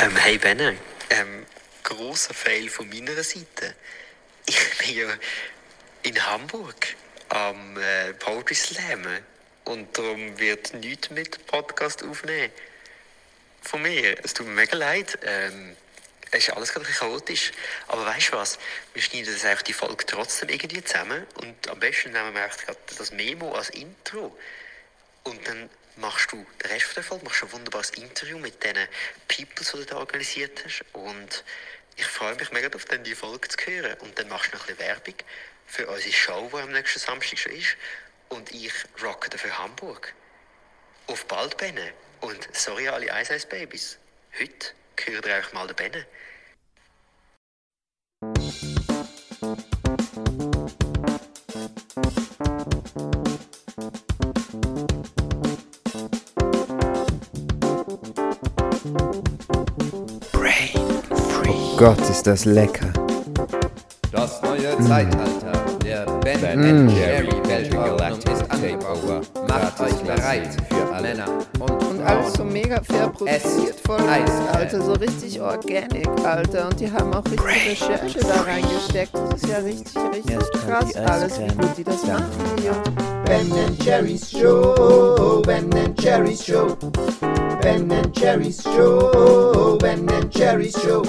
Ähm, hey Benne, ähm, grosser Fail von meiner Seite. Ich bin ja in Hamburg am äh, Poetry Slam und darum wird nichts mit Podcast aufnehmen. Von mir. Es tut mir mega leid. Ähm, es ist alles gerade chaotisch. Aber weißt du was? Wir schneiden das eigentlich die Folge trotzdem irgendwie zusammen und am besten nehmen wir eigentlich das Memo als Intro. Und dann machst du den Rest der Folge, machst ein wunderbares Interview mit diesen Peoples, die du da organisiert hast. Und ich freue mich mega darauf, dann die Folge zu hören. Und dann machst du noch ein bisschen Werbung für unsere Show, die am nächsten Samstag schon ist. Und ich rocke dafür Hamburg. Auf bald, Benne. Und sorry alle Ice Ice Babys. Heute hört ihr euch mal den Benne. Gott, ist das lecker. Das neue Zeitalter der Ben Mm. Jerry Weltordnung ist angebrochen. Macht euch bereit für alle Männer und, Und alles so mega fair produziert, voll Eis. Alter, so richtig organic, Alter. Und die haben auch richtig Recherche da reingesteckt. Das ist ja richtig, richtig mal krass alles, wie gut die das Dann machen, Jungs. Ben Jerry's Show, Ben Jerry's Show, Ben Jerry's Show, Ben Jerry's Show.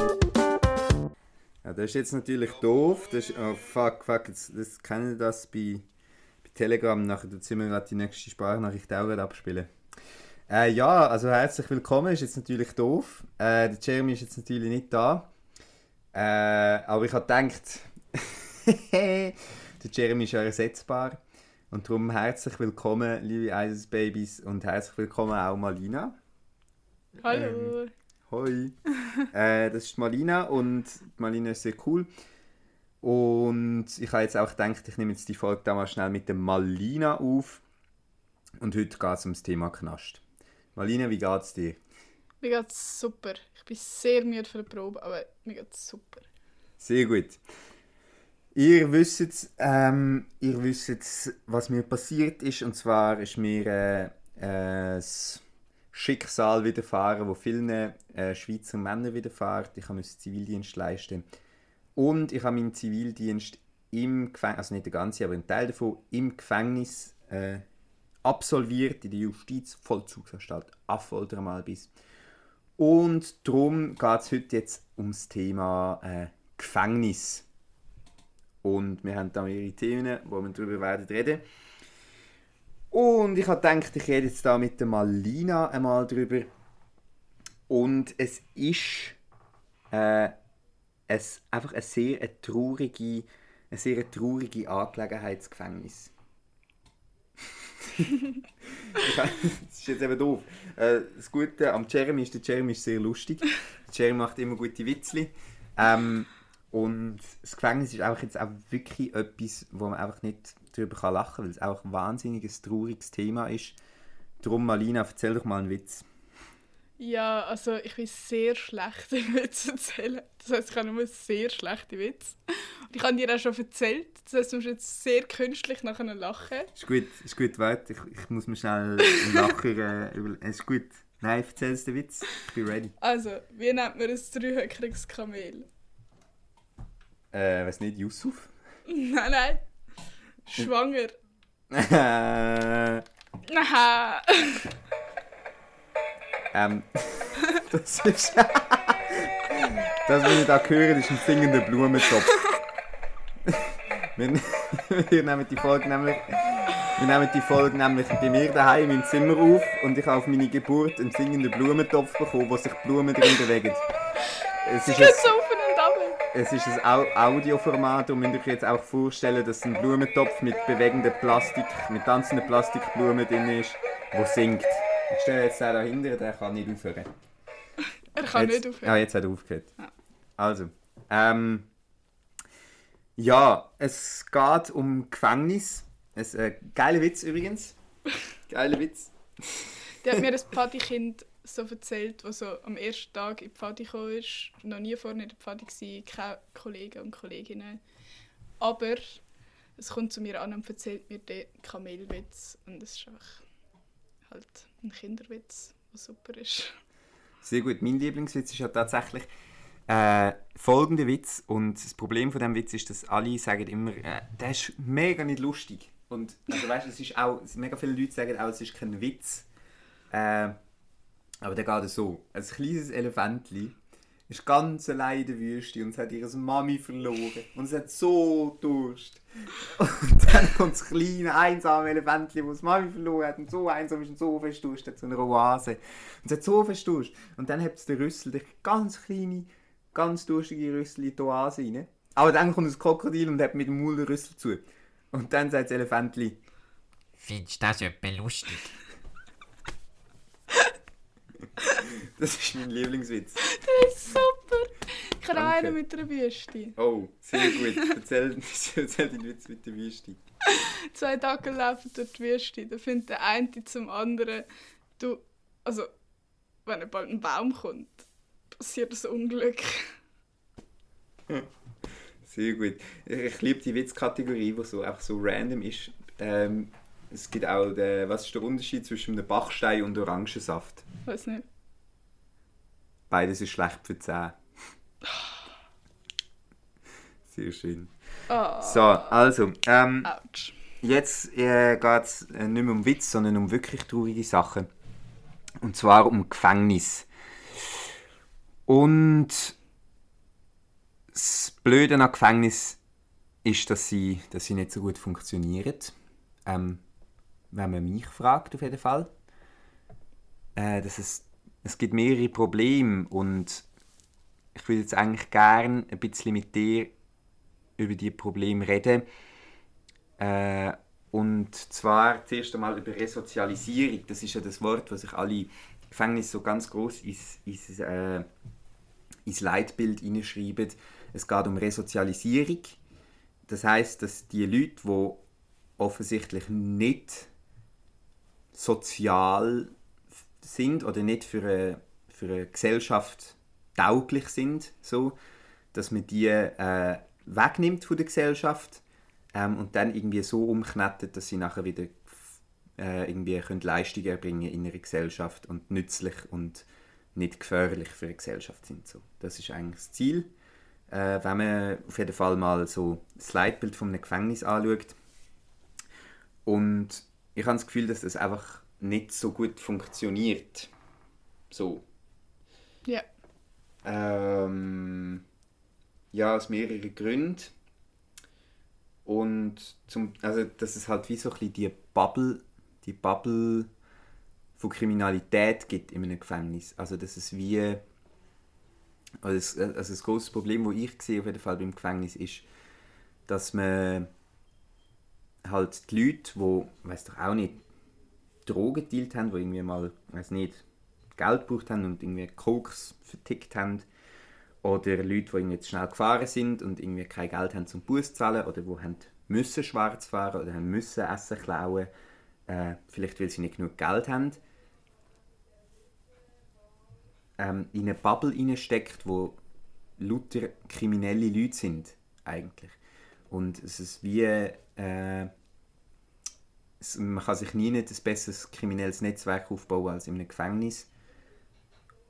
Ja, das ist jetzt natürlich doof. Das ist, oh fuck, fuck, jetzt, das kennen das bei, bei Telegram. Nachher tut wir gerade die nächste Sprachnachricht auch gerade abspielen. Äh, ja, also herzlich willkommen. Ist jetzt natürlich doof. Äh, der Jeremy ist jetzt natürlich nicht da. Äh, aber ich habe gedacht, der Jeremy ist ja ersetzbar. Und darum herzlich willkommen, liebe Isis Babies. Und herzlich willkommen auch Malina. Hallo. Hoi. äh, das ist Malina und Malina ist sehr cool. Und ich habe jetzt auch gedacht, ich nehme jetzt die Folge da mal schnell mit der Malina auf. Und heute geht es ums Thema Knast. Malina, wie geht's dir? Mir geht's super. Ich bin sehr müde für die Probe, aber mir geht's super. Sehr gut. Ihr wisst, ähm, ihr wisst, was mir passiert ist. Und zwar ist mir äh, äh, das Schicksal widerfahren, wo vielen äh, Schweizer Männern widerfährt. Ich musste Zivildienst leisten. Und ich habe meinen Zivildienst im Gefängnis, also nicht der ganze, aber ein Teil davon, im Gefängnis äh, absolviert, in der Justizvollzugsanstalt Affolter mal bis. Und darum geht es heute jetzt ums Thema äh, Gefängnis. Und wir haben da mehrere Themen, wo wir darüber werden reden. Und ich habe gedacht, ich rede jetzt da mit der Malina einmal drüber. Und es ist äh, es, einfach eine sehr eine traurige, eine sehr traurige Angelegenheit, das Gefängnis. Das ist jetzt eben doof. Äh, das Gute am Jeremy ist, der Jeremy ist sehr lustig. Der Jeremy macht immer gute Witzli. Ähm, und das Gefängnis ist einfach jetzt auch wirklich etwas, wo man einfach nicht darüber kann lachen kann, weil es auch ein wahnsinniges, trauriges Thema ist. Darum, Malina, erzähl doch mal einen Witz. Ja, also ich bin sehr schlecht im Witz erzählen. Das heisst, ich habe nur sehr schlechte Witze. Und ich habe dir auch schon erzählt. Das heisst, du musst jetzt sehr künstlich nachher lachen. Ist gut, ist gut, warte, ich, ich muss mir schnell Lacher äh, über... Ist gut. Nein, erzähl den Witz. Ich bin ready. Also, wie nennt man ein dreihöckriges Kamel? Äh, weiß nicht, Yusuf? Nein, nein. Schwanger. Äh, Nein. ähm, das ist... das, was ich da höre, ist ein singender Blumentopf. wir, wir nehmen die Folge nämlich... Wir nehmen die Folge nämlich bei mir daheim im Zimmer auf und ich habe auf meine Geburt einen singenden Blumentopf bekommen, wo sich Blumen drin bewegen. Es ist ein, so. Es ist ein Au Audioformat und müsst euch jetzt auch vorstellen, dass ein Blumentopf mit bewegender Plastik, mit tanzenden Plastikblumen drin ist, wo singt. Ich stelle jetzt den dahinter, der kann nicht aufhören. Er kann jetzt, nicht aufhören. Ja, jetzt hat er aufgehört. Ja. Also, ähm, ja, es geht um Gefängnis. Es, äh, geiler Witz übrigens. Geiler Witz. Die hat mir ein Pfadikind so erzählt, das so am ersten Tag in die Pfadi gekommen ist. Noch nie vorne in der Pfadi war, keine Kollegen und Kolleginnen. Aber es kommt zu mir an und erzählt mir den Kamelwitz. Und es ist einfach halt ein Kinderwitz, der super ist. Sehr gut. Mein Lieblingswitz ist ja tatsächlich äh, folgender Witz. Und das Problem von dem Witz ist, dass alle sagen immer, äh, der ist mega nicht lustig. Und also weißt, es ist auch, mega viele Leute sagen auch, es ist kein Witz. Äh, aber der geht so. Ein kleines Elefantli ist ganz allein in der Wüste und es hat ihre Mami verloren. Und es hat so Durst. Und dann kommt das kleine, einsame Elefantli, das Mami verloren hat und so einsam ist und so fest Durst hat, so eine Oase. Und es hat so fest Durst. Und dann hat es der Rüssel, der ganz kleine, ganz durstige Rüssel in die Oase rein. Aber dann kommt das Krokodil und hat mit dem Maul den Rüssel zu. Und dann sagt das Elefantli, Findest du das etwa lustig? Das ist mein Lieblingswitz. Das ist super. Ich auch einen mit einer Wüste. Oh, sehr gut. Erzähl, erzähl den Witz mit der Wüste. Zwei Dackel laufen durch die Wüste. Da findet der eine zum anderen, du, also, wenn bald ein Baum kommt, passiert das Unglück. Sehr gut. Ich liebe die Witzkategorie, die so einfach so random ist. Ähm, es gibt auch, den, was ist der Unterschied zwischen einem Bachstein und Orangensaft? Weiß nicht. Beides ist schlecht für die Zähne. Sehr schön. Oh, So, also, ähm, ouch. jetzt äh, geht es äh, nicht mehr um Witz, sondern um wirklich traurige Sachen. Und zwar um Gefängnis. Und das Blöde an Gefängnis ist, dass sie, dass sie nicht so gut funktionieren. Ähm, wenn man mich fragt, auf jeden Fall. Äh, dass es, es gibt mehrere Probleme und ich würde jetzt eigentlich gerne ein bisschen mit dir über die Probleme reden. Äh, und zwar zuerst einmal über Resozialisierung. Das ist ja das Wort, was sich alle Gefängnisse so ganz groß ins, ins, äh, ins Leitbild hineinschreiben. Es geht um Resozialisierung. Das heißt, dass die Leute, die offensichtlich nicht sozial sind oder nicht für eine, für eine Gesellschaft tauglich sind, so, dass man die äh, wegnimmt von der Gesellschaft ähm, und dann irgendwie so umknettet, dass sie nachher wieder äh, irgendwie können Leistungen erbringen in ihrer Gesellschaft und nützlich und nicht gefährlich für die Gesellschaft sind. So. Das ist eigentlich das Ziel. Äh, wenn man auf jeden Fall mal so das Leitbild von einem Gefängnis anschaut. Und ich habe das Gefühl, dass das einfach nicht so gut funktioniert. So. Ja. Ähm, ja, aus mehreren Gründen. Und zum, also, dass es halt wie so ein bisschen die Bubble, die Bubble von Kriminalität gibt in einem Gefängnis. Also, dass es wie. Also, es- also das große Problem, das ich sehe auf jeden Fall beim Gefängnis ist, dass man halt die Leute, die, weiß doch auch nicht, Drogen gedealt haben, die irgendwie mal, weiß nicht, Geld gebraucht haben und irgendwie Koks vertickt haben. Oder Leute, die irgendwie schnell gefahren sind und irgendwie kein Geld haben zum Bus zu zahlen oder die haben müssen schwarz fahren oder haben müssen Essen klauen, äh, vielleicht weil sie nicht genug Geld haben, ähm, in eine Bubble reinsteckt, wo lauter kriminelle Leute sind, eigentlich. Und es ist wie, äh, es, man kann sich nie nicht ein besseres kriminelles Netzwerk aufbauen als in einem Gefängnis.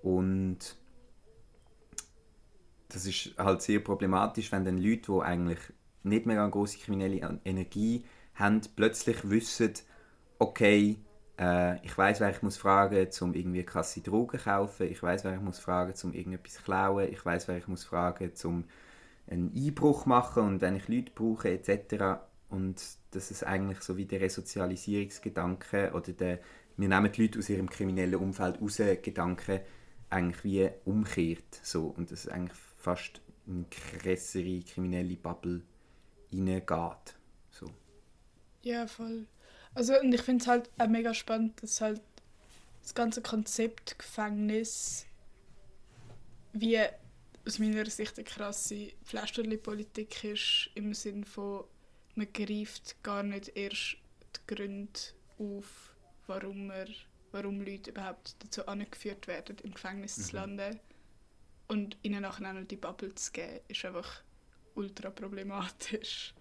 Und das ist halt sehr problematisch, wenn dann Leute, die eigentlich nicht mehr eine große kriminelle Energie haben, plötzlich wissen, okay, äh, ich weiß, wer ich muss fragen, um irgendwie krasse Drogen zu kaufen. Ich weiß, wer ich muss fragen, um irgendetwas zu klauen. Ich weiß, wer ich muss fragen, um einen Einbruch zu machen und wenn ich Leute brauche etc. Und das ist eigentlich so wie der Resozialisierungsgedanke oder der wir nehmen die Leute aus ihrem kriminellen Umfeld raus, Gedanke eigentlich wie umkehrt. So. Und das eigentlich fast in eine krassere kriminelle Bubble reingeht. So. Ja, voll. Also, und ich finde es halt auch mega spannend, dass halt das ganze Konzept Gefängnis wie aus meiner Sicht eine krasse Pflasterli-Politik ist, im Sinne von, man greift gar nicht erst die Gründe auf, warum, er, warum Leute überhaupt dazu angeführt werden, im Gefängnis zu landen. Und ihnen nachher auch noch die Bubble zu geben, ist einfach ultra problematisch.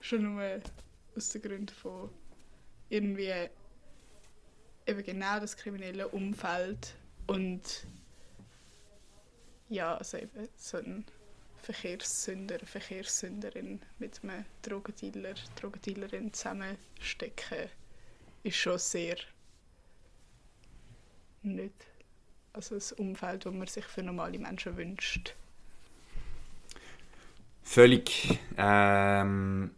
Schon nur aus den Gründen von irgendwie eben genau das kriminelle Umfeld und ja, also eben so ein Verkehrssünder, Verkehrssünderin mit einem Drogendealer, Drogendealerin zusammenstecken, ist schon sehr nicht also das Umfeld, das man sich für normale Menschen wünscht. Völlig. Ähm,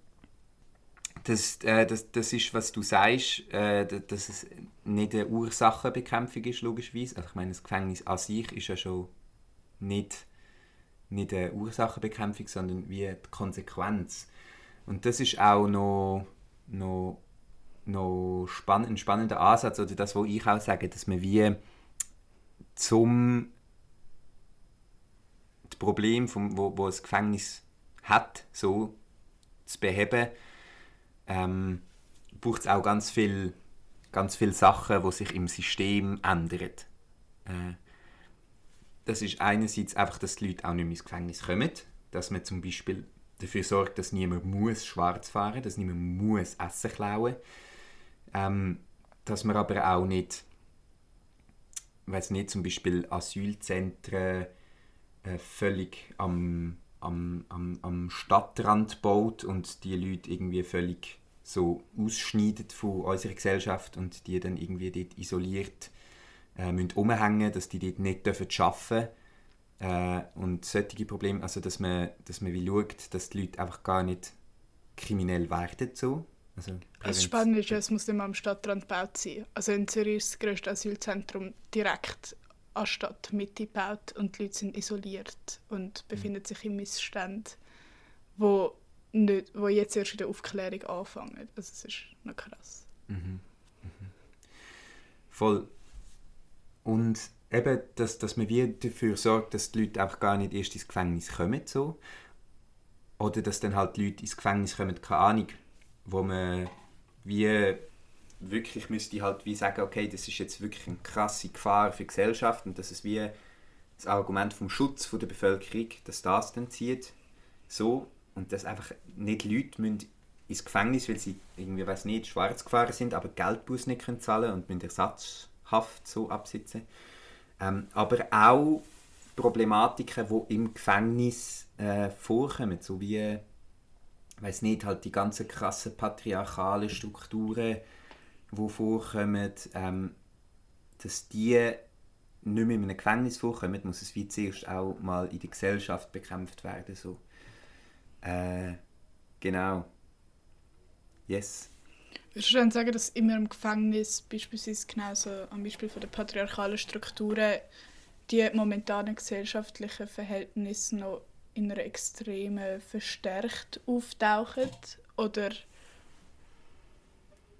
das, äh, das, das ist, was du sagst, äh, dass es nicht eine Ursachenbekämpfung ist, logischerweise. Also ich meine, das Gefängnis an sich ist ja schon nicht, nicht eine Ursachenbekämpfung, sondern wie die Konsequenz. Und das ist auch noch, noch, noch spann ein spannender Ansatz, oder das, was ich auch sage, dass man wie zum das Problem, vom, wo, wo das Gefängnis hat, so zu beheben, ähm, braucht es auch ganz viel, ganz viele Sachen, die sich im System ändern. Äh, das ist einerseits einfach, dass die Leute auch nicht mehr ins Gefängnis kommen, dass man zum Beispiel dafür sorgt, dass niemand muss schwarz fahren, dass niemand muss Essen klauen, ähm, dass man aber auch nicht, weiß nicht, zum Beispiel Asylzentren äh, völlig am, am, am, am Stadtrand baut und die Leute irgendwie völlig so ausschneidet von unserer Gesellschaft und die dann irgendwie dort isoliert äh, müssen umhängen, dass die dort nicht dürfen arbeiten äh, und solche Probleme, also dass man, dass man wie schaut, dass die Leute einfach gar nicht kriminell werden so. Also, Das Spannende ist, es muss immer am Stadtrand gebaut sein. Also in Zürich ist das grösste Asylzentrum direkt an Stadtmitte gebaut und die Leute sind isoliert und befinden sich in Missständen, wo, nicht, wo jetzt erst in der Aufklärung anfangen. Also es ist noch krass. Voll. Und eben, dass, dass man wie dafür sorgt, dass die Leute einfach gar nicht erst ins Gefängnis kommen. So. Oder dass dann halt die Leute ins Gefängnis kommen, keine Ahnung, wo man wie wirklich müsste halt wie sagen, okay, das ist jetzt wirklich eine krasse Gefahr für die Gesellschaft und dass es wie das Argument vom Schutz der Bevölkerung, dass das dann zieht, so und dass einfach nicht Leute müssen ins Gefängnis, weil sie irgendwie, weiß nicht, schwarz gefahren sind, aber Geldbuß nicht können zahlen und müssen Ersatzhaft so absitzen. Ähm, aber auch Problematiken, die im Gefängnis äh, vorkommen, so wie, weiß nicht, halt die ganzen krassen patriarchalen Strukturen, die vorkommen, ähm, dass die nicht mehr in einem Gefängnis vorkommen, muss es wie zuerst auch mal in der Gesellschaft bekämpft werden. So. Äh, genau. Yes. Würdest du dann sagen, dass immer im Gefängnis, beispielsweise genauso am Beispiel von der patriarchalen Strukturen, die momentanen gesellschaftlichen Verhältnisse noch in einer extremen verstärkt auftauchen? Oder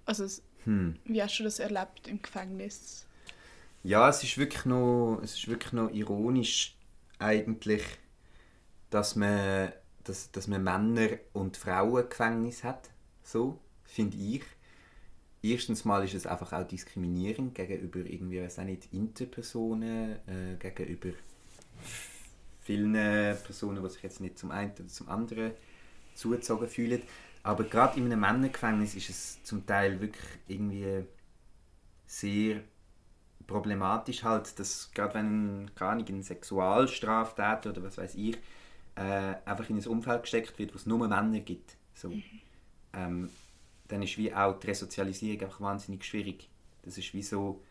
also, Hm. wie hast du das erlebt im Gefängnis? Ja, es ist wirklich noch, es ist wirklich noch ironisch eigentlich, dass man, dass, dass man Männer und Frauen Gefängnis hat. So, finde ich. Erstens mal ist es einfach auch diskriminierend gegenüber irgendwie, weiß auch nicht, Interpersonen, äh, gegenüber vielen Personen, die sich jetzt nicht zum einen oder zum anderen zugezogen fühlen. Aber gerade in einem Männergefängnis ist es zum Teil wirklich irgendwie sehr problematisch halt, dass gerade wenn keine Ahnung, ein Sexualstraftäter oder was weiß ich äh, einfach in ein Umfeld gesteckt wird, wo es nur Männer gibt, so, ähm, dann ist wie auch die Resozialisierung einfach wahnsinnig schwierig. Das ist wie so,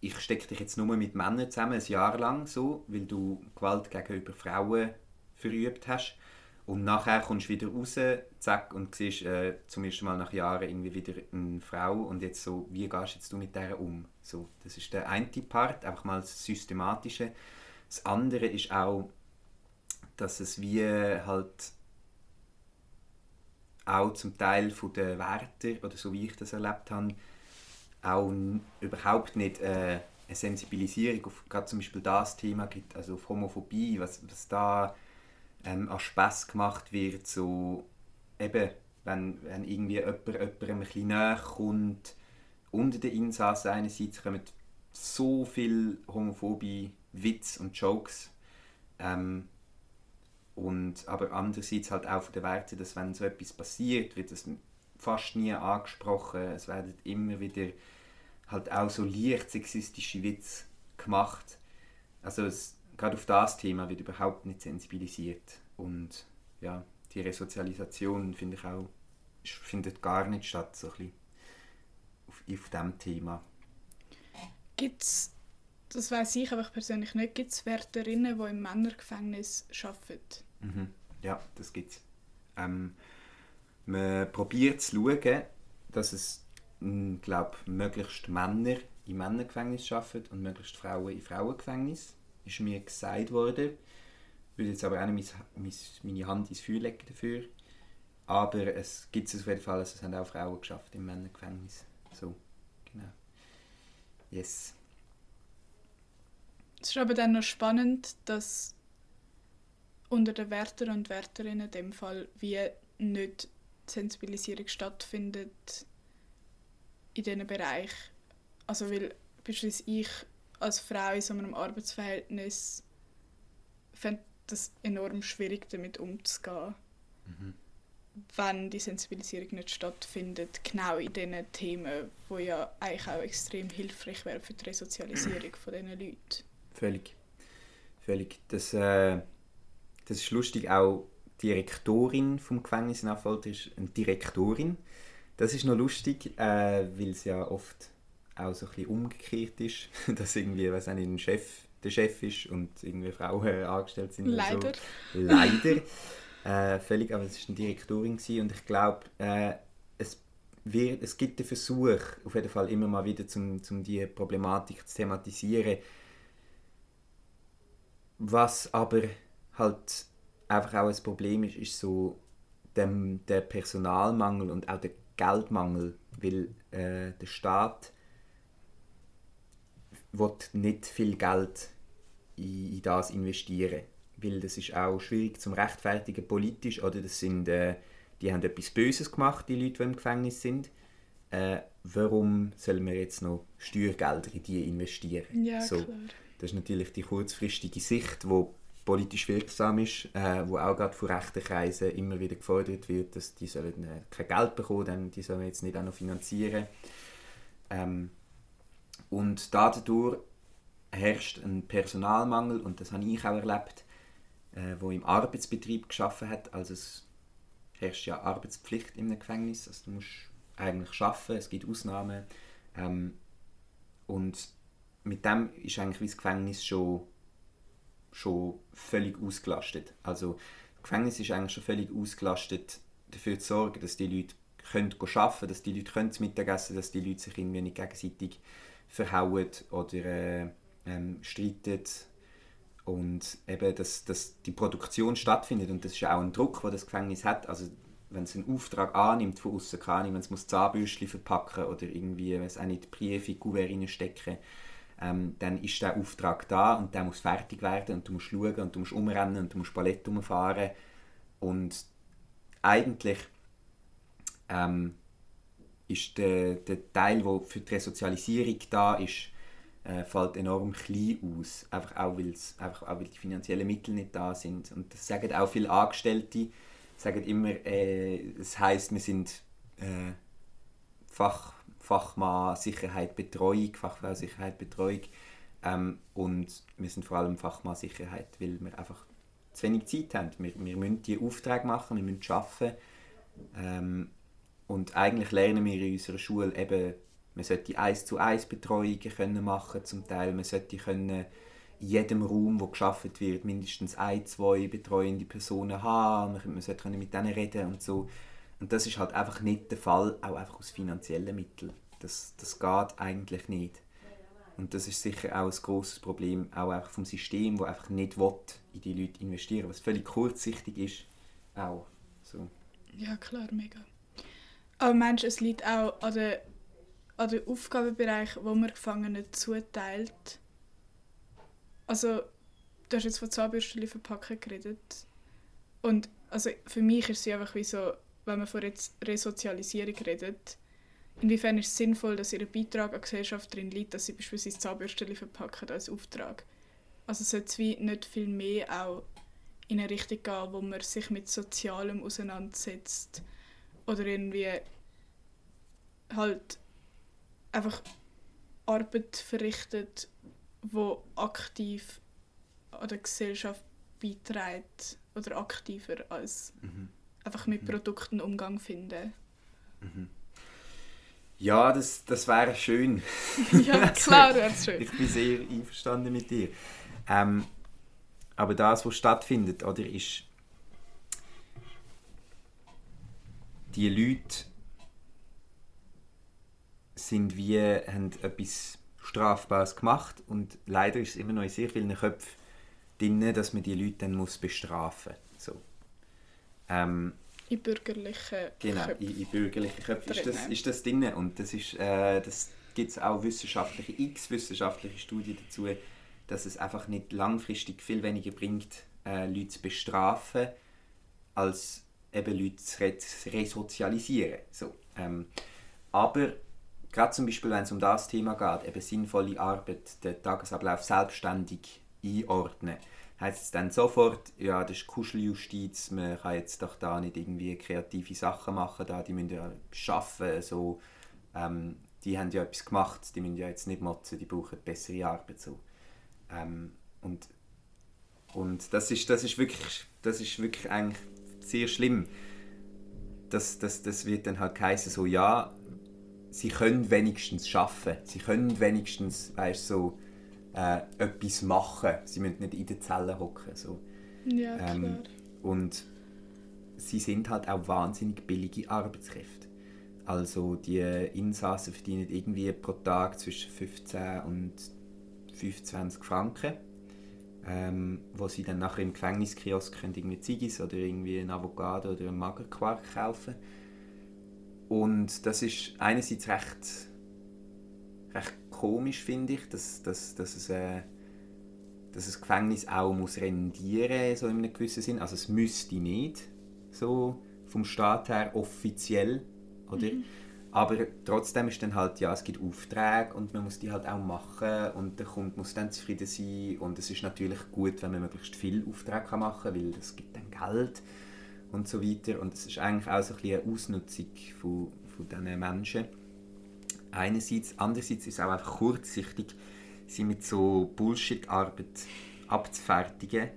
ich stecke dich jetzt nur mit Männern zusammen, ein Jahr lang so, weil du Gewalt gegenüber Frauen verübt hast. Und nachher kommst du wieder raus, zack, und siehst äh, zum ersten Mal nach Jahren irgendwie wieder eine Frau und jetzt so, wie gehst jetzt du mit der um? So, das ist der eine Part, einfach mal das Systematische. Das andere ist auch, dass es wie halt auch zum Teil von den Wärtern, oder so wie ich das erlebt habe, auch überhaupt nicht äh, eine Sensibilisierung auf gerade zum Beispiel das Thema gibt, also auf Homophobie, was, was da ähm, an Spass gemacht wird, so eben, wenn, wenn irgendwie jemand jemandem ein bisschen näher kommt, unter den Insassen einerseits kommen so viel homophobe Witz und Jokes, ähm, und, aber andererseits halt auch von den Werten, dass wenn so etwas passiert, wird das fast nie angesprochen. Es werden immer wieder halt auch so leicht sexistische Witze gemacht. Also es, gerade auf das Thema wird überhaupt nicht sensibilisiert. Und ja, die Resozialisation finde ich auch, findet gar nicht statt, so ein auf, auf diesem Thema. Gibt es, das weiß ich einfach persönlich nicht, gibt es Wärterinnen, die im Männergefängnis arbeiten? Mhm. Ja, das gibt es. Ähm, man probiert zu schauen, dass es, glaube möglichst Männer in Männergefängnis arbeiten und möglichst Frauen in Frauengefängnis. Ist mir gesagt worden. Ich will jetzt aber auch nicht mein, mein, meine Hand ins Feuer legen dafür. Aber es gibt es auf jeden Fall, also es haben auch Frauen geschafft im Männergefängnis. So, genau. Yes. Es ist aber dann noch spannend, dass unter den Wärter und Wärterinnen in dem Fall wie nicht die Sensibilisierung stattfindet in diesem Bereich. Also weil beispielsweise ich als Frau in so einem Arbeitsverhältnis fände das enorm schwierig damit umzugehen, wenn die Sensibilisierung nicht stattfindet, genau in diesen Themen, wo ja eigentlich auch extrem hilfreich wäre für die Resozialisierung von diesen Leuten. Völlig. Völlig. Das, äh, das ist lustig. Auch die Rektorin vom Gefängnis in Affolter ist eine Direktorin. Das ist noch lustig, äh, weil es ja oft auch so ein bisschen umgekehrt ist, dass irgendwie, nicht, ein Chef der Chef ist und irgendwie Frauen angestellt sind. Leider. So. Leider. äh, völlig, aber es war eine Direktorin gewesen und ich glaube, äh, es, wird, es gibt den Versuch, auf jeden Fall immer mal wieder, um zum diese Problematik zu thematisieren. Was aber halt einfach auch ein Problem ist, ist so dem, der Personalmangel und auch der Geldmangel, weil äh, der Staat will nicht viel Geld in, in das investieren, weil das ist auch schwierig zum rechtfertigen politisch, oder das sind, äh, die haben etwas Böses gemacht, die Leute, die im Gefängnis sind. Äh, warum sollen wir jetzt noch Steuergelder in die investieren? Ja, so. klar. Das ist natürlich die kurzfristige Sicht, wo politisch wirksam ist, äh, wo auch gerade von rechten Kreisen immer wieder gefordert wird, dass die sollen äh, kein Geld bekommen, denn die sollen jetzt nicht auch noch finanzieren. Ähm, und dadurch herrscht ein Personalmangel und das habe ich auch erlebt, äh, wo im Arbeitsbetrieb geschaffen hat. Also es herrscht ja Arbeitspflicht im Gefängnis, also du musst eigentlich schaffen, es gibt Ausnahmen ähm, und mit dem ist eigentlich wie das Gefängnis schon, schon völlig ausgelastet. Also das Gefängnis ist eigentlich schon völlig ausgelastet, dafür zu sorgen, dass die Leute können arbeiten können, dass die Leute können zu Mittag essen dass die Leute sich irgendwie nicht gegenseitig verhauen oder äh, ähm, streiten und eben, dass, dass die Produktion stattfindet und das ist auch ein Druck, den das Gefängnis hat. Also wenn es einen Auftrag annimmt von außen, keine Ahnung, wenn es muss Zahnbürstchen verpacken oder irgendwie, weiß auch nicht, Briefe in Kuvert reinstecken, ähm, dann ist der Auftrag da und der muss fertig werden und du musst schauen und du musst umrennen und du musst Palette umfahren und eigentlich ähm, ist der, der Teil, der für die Resozialisierung da ist, äh, fällt enorm klein aus. Einfach auch, weil's, einfach auch, weil die finanziellen Mittel nicht da sind. Und das sagen auch viele Angestellte, sagen immer, äh, es heißt, wir sind äh, Fach, Fachmann Sicherheit Betreuung, Fachfrau Sicherheit Betreuung ähm, und wir sind vor allem Fachmann Sicherheit, weil wir einfach zu wenig Zeit haben. Wir, wir müssen die Aufträge machen, wir müssen arbeiten ähm, und eigentlich lernen wir in unserer Schule eben, man sollte eins zu eins Betreuungen können machen zum Teil, man sollte können in jedem Raum, wo geschafft wird, mindestens ein, zwei betreuende Personen haben, man, sollte mit denen reden und so. Und das ist halt einfach nicht der Fall, auch einfach aus finanziellen Mitteln. Das, das geht eigentlich nicht. Und das ist sicher auch ein grosses Problem, auch einfach vom System, das einfach nicht will, in die Leute investieren was völlig kurzsichtig ist. Auch. So. Ja, klar, mega. Aber meinst du, es liegt auch an den, an den Aufgabenbereich, wo man Gefangenen zuteilt? Also, du hast jetzt von Zahnbürsten verpacken geredet. Und also für mich ist es einfach wie so, wenn man von Res- Resozialisierung redet, inwiefern ist es sinnvoll, dass ihr Beitrag an die Gesellschaft drin liegt, dass sie beispielsweise Zahnbürsten verpacken als Auftrag? Also sollte es wie nicht viel mehr auch in eine Richtung gehen, wo man sich mit Sozialem auseinandersetzt oder irgendwie halt einfach Arbeit verrichtet, wo aktiv an der Gesellschaft beiträgt oder aktiver als Mhm. einfach mit Produkten Umgang finden. Ja, das, das wäre schön. ja, klar wäre es schön. Ich bin sehr einverstanden mit dir. Ähm, aber das, was stattfindet, oder, ist die Leute sind wie, haben etwas Strafbares gemacht und leider ist es immer noch in sehr vielen Köpfen drin, dass man die Leute dann muss bestrafen muss. So. Ähm, In bürgerlichen Genau, Köpfen. in, in bürgerlichen Köpfen ist das, ist das drin. Und das, ist, äh, das gibt es auch wissenschaftliche, x wissenschaftliche Studien dazu, dass es einfach nicht langfristig viel weniger bringt, äh, Leute zu bestrafen, als eben Leute zu re resozialisieren. So, ähm, aber gerade zum Beispiel, wenn es um das Thema geht, eben sinnvolle Arbeit, den Tagesablauf selbstständig einordnen, heißt es dann sofort, ja, das ist Kuscheljustiz, man kann jetzt doch da nicht irgendwie kreative Sachen machen, da, die müssen ja arbeiten, so, ähm, die haben ja etwas gemacht, die müssen ja jetzt nicht motzen, die brauchen bessere Arbeit. So. Ähm, und und das, ist, das, ist wirklich, das ist wirklich eigentlich sehr schlimm. Das, das, das wird dann halt heißen so, ja, sie können wenigstens schaffen, sie können wenigstens, weißt so, äh, etwas machen. Sie müssen nicht in den Zellen hocken. So. Ja, klar. Ähm, und sie sind halt auch wahnsinnig billige Arbeitskräfte. Also die Insassen verdienen irgendwie pro Tag zwischen 15 und 25 Franken, ähm, wo sie dann nachher im Gefängniskiosk können irgendwie Ziggis oder irgendwie ein Avocado oder einen Magerquark kaufen. Und das ist einerseits recht, recht komisch, finde ich, dass, dass, dass es... Äh, dass das Gefängnis auch muss rendieren so in einem gewissen Sinn. Also es müsste nicht so vom Staat her offiziell, oder? Aber trotzdem ist dann halt, ja, es gibt Aufträge und man muss die halt auch machen und der Kunde muss dann zufrieden sein und es ist natürlich gut, wenn man möglichst viel Aufträge machen kann, weil das gibt dann Geld und so weiter und es ist eigentlich auch so ein bisschen eine Ausnutzung von, von diesen Menschen. Einerseits, andererseits ist es auch einfach kurzsichtig, sie mit so Bullshit-Arbeit abzufertigen.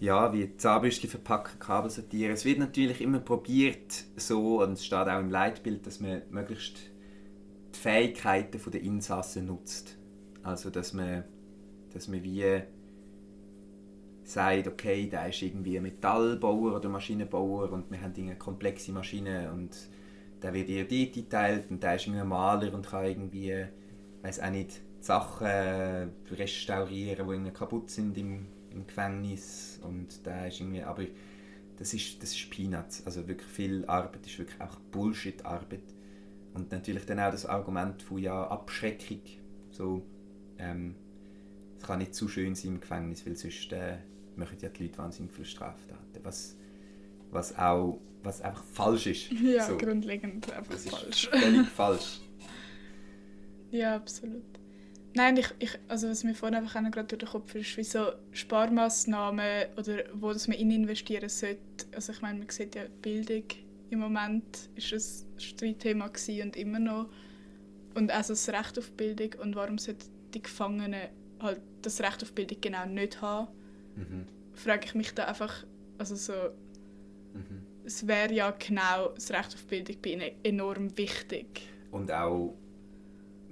Ja, wie Zahnbürste verpacken, Kabel sortieren. Es wird natürlich immer probiert, so, und es steht auch im Leitbild, dass man möglichst die Fähigkeiten der Insassen nutzt. Also, dass man, dass man wie sagt, okay, der ist irgendwie Metallbauer oder Maschinenbauer und wir haben eine komplexe Maschine und der wird dort geteilt und der ist irgendwie ein Maler und kann irgendwie, weiß auch nicht, Sachen äh, restaurieren, die irgendwie kaputt sind im, im Gefängnis und der ist irgendwie, aber das ist, das ist Peanuts, also wirklich viel Arbeit ist wirklich auch Bullshit-Arbeit. Und natürlich dann auch das Argument von ja Abschreckung, so ähm, es kann nicht zu schön sein im Gefängnis, weil sonst äh, machen ja die Leute wahnsinnig viele Straftaten, was, was auch was einfach falsch ist. Ja, so. grundlegend einfach Das ist falsch. völlig falsch. Ja, absolut. Nein, ich, ich, also was mir vorhin einfach auch gerade durch den Kopf ist, wie so Sparmaßnahmen oder wo das man in investieren sollte. Also ich meine, man sieht ja Bildung im Moment ist ein Streitthema und immer noch. Und also das Recht auf Bildung und warum sollten die Gefangenen halt das Recht auf Bildung genau nicht haben, Mhm. frage ich mich da einfach, also so. Es wäre ja genau das Recht auf Bildung bei ihnen enorm wichtig. Und auch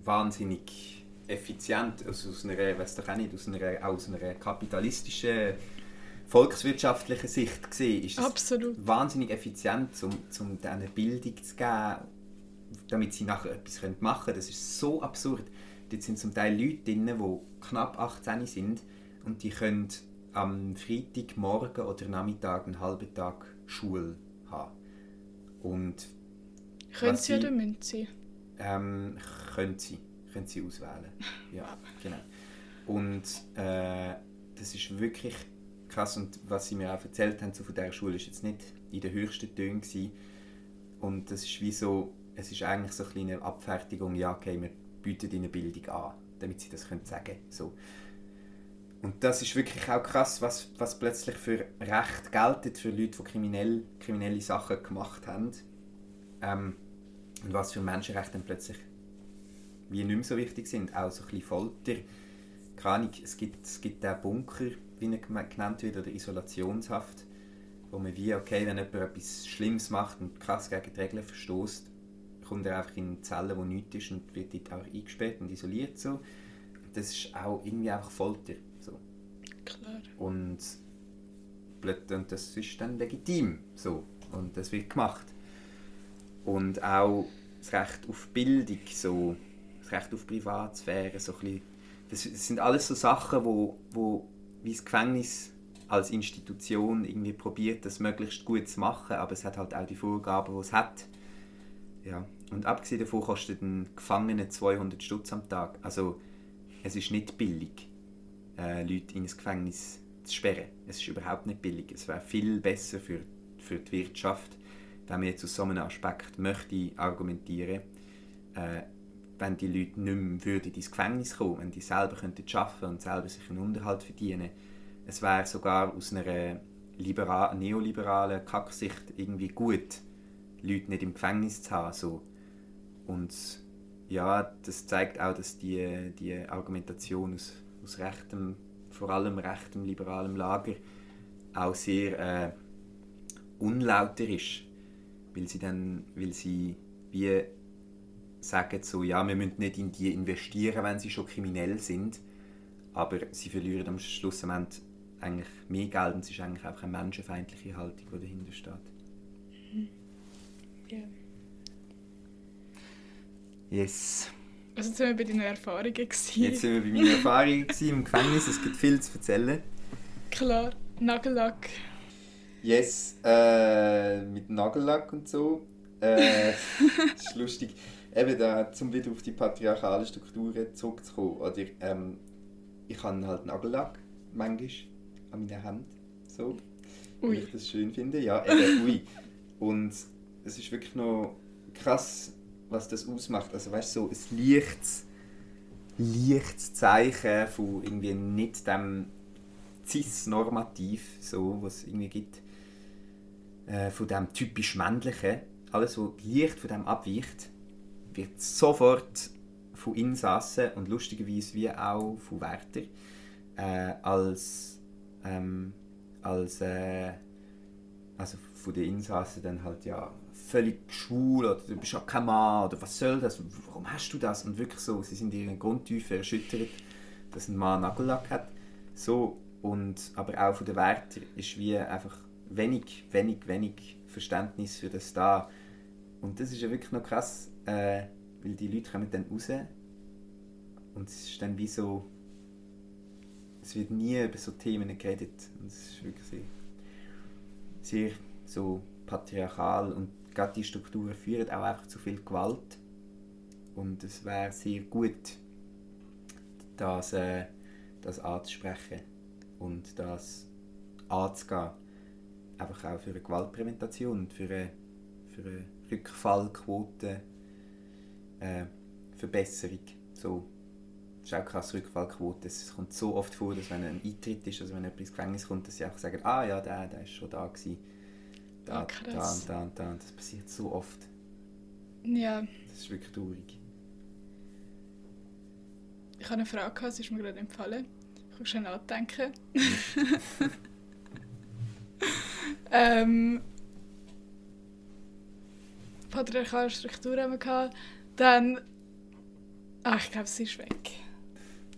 wahnsinnig effizient, also aus einer, weiß doch auch nicht, aus einer, auch aus einer kapitalistischen, volkswirtschaftlichen Sicht gesehen, ist es Absolut. wahnsinnig effizient, um, um denen Bildung zu geben, damit sie nachher etwas machen können. Das ist so absurd. Dort sind zum Teil Leute drin, die knapp 18 sind und die können am Freitagmorgen oder Nachmittag einen halben Tag Schule haben. Und Können sie oder müssen sie? ähm, können sie. Können sie auswählen. Ja, genau. Und äh, das ist wirklich krass. Und was sie mir auch erzählt haben so von dieser Schule, ist jetzt nicht in den höchsten Tönen gewesen. Und das ist wie so, es ist eigentlich so eine kleine Abfertigung, ja okay, wir bieten ihnen Bildung an, damit sie das können sagen so. Und das ist wirklich auch krass, was, was plötzlich für Recht geltet für Leute, die kriminell, kriminelle Sachen gemacht haben. Ähm, und was für Menschenrechte dann plötzlich wie nicht mehr so wichtig sind. Auch so ein bisschen Folter keine Ahnung, es gibt, es gibt den Bunker, wie er genannt wird, oder Isolationshaft, wo man wie, okay, wenn jemand etwas Schlimmes macht und krass gegen die Regeln verstößt, kommt er einfach in eine Zelle, wo nichts ist und wird dort auch eingesperrt und isoliert so. Das ist auch irgendwie einfach Folter. Klar. Und, und das ist dann legitim. So. Und das wird gemacht. Und auch das Recht auf Bildung, so, das Recht auf Privatsphäre, so bisschen, das, das sind alles so Sachen, wo, wo wie das Gefängnis als Institution irgendwie probiert, das möglichst gut zu machen, aber es hat halt auch die Vorgaben, die es hat. Ja. Und abgesehen davon kostet ein Gefangener 200 Stutz am Tag. Also es ist nicht billig äh, Leute in ein Gefängnis zu sperren. Es ist überhaupt nicht billig. Es wäre viel besser für, für die Wirtschaft, wenn man jetzt aus so einem Aspekt möchte argumentieren, äh, wenn die Leute nicht mehr würden ins Gefängnis kommen, wenn die selber könnten arbeiten und selber sich einen Unterhalt verdienen. Es wäre sogar aus einer libera neoliberalen Kacksicht irgendwie gut, Leute nicht im Gefängnis zu haben. So. Und ja, das zeigt auch, dass die, die Argumentation aus, aus rechtem, vor allem rechtem, liberalem Lager auch sehr äh, unlauter ist. Weil sie dann, weil sie wie sagen so, ja, wir müssen nicht in die investieren, wenn sie schon kriminell sind, aber sie verlieren am Schluss am Ende eigentlich mehr Geld und es ist eigentlich einfach eine menschenfeindliche Haltung, die dahinter steht. Ja. Yes. Also jetzt sind wir bei deinen Erfahrungen. Gewesen. Jetzt sind wir bei meiner Erfahrung gewesen im Gefängnis, es gibt viel zu erzählen. Klar, Nagellack. Yes, äh, mit Nagellack und so. Äh, das ist lustig. Eben da, um wieder auf die patriarchalen Strukturen zurückzukommen. Oder, ähm, ich habe halt Nagellack, manchmal, an meinen Händen. So. Weil Ui. ich das schön finde. Ja, eben, ui. Und es ist wirklich noch krass, was das ausmacht. Also weißt du, so ein leichtes, leichtes Zeichen von irgendwie nicht dem cis-normativ, so, was es irgendwie gibt, äh, von dem typisch männlichen, alles, was leicht von dem abweicht, wird sofort von Insassen und lustigerweise wie auch von Wärter äh, als, ähm, als äh, also von den Insassen dann halt ja völlig schwul oder du bist ja kein Mann oder was soll das, warum hast du das? Und wirklich so, sie sind in ihren Grundtiefen erschüttert, dass ein Mann Nagellack hat, so und aber auch von den Wärtern ist wie einfach wenig, wenig, wenig Verständnis für das da. Und das ist ja wirklich noch krass, äh, weil die Leute kommen dann raus und es ist dann wie so es wird nie über so Themen geredet. Und es ist wirklich sehr, sehr so patriarchal und gerade die Strukturen führen auch einfach zu viel Gewalt und es wäre sehr gut das, äh, das anzusprechen und das anzugehen einfach auch für eine Gewaltpräventation und für eine, für eine Rückfallquote äh, Verbesserung so das ist auch krass Rückfallquote. Es kommt so oft vor, dass wenn ein Eintritt ist, also wenn jemand ins Gefängnis kommt, dass sie einfach sagen, ah ja, der, der ist schon da gewesen. Da, da und da und da. Das passiert so oft. Ja, Das ist wirklich traurig. ich habe eine Frage, gehabt, sie ist mir gerade empfallen. Ich muss schnell nachdenken. ähm, patriarchale Struktur haben wir gehabt. Dann. Ach, ich glaube, sie ist weg.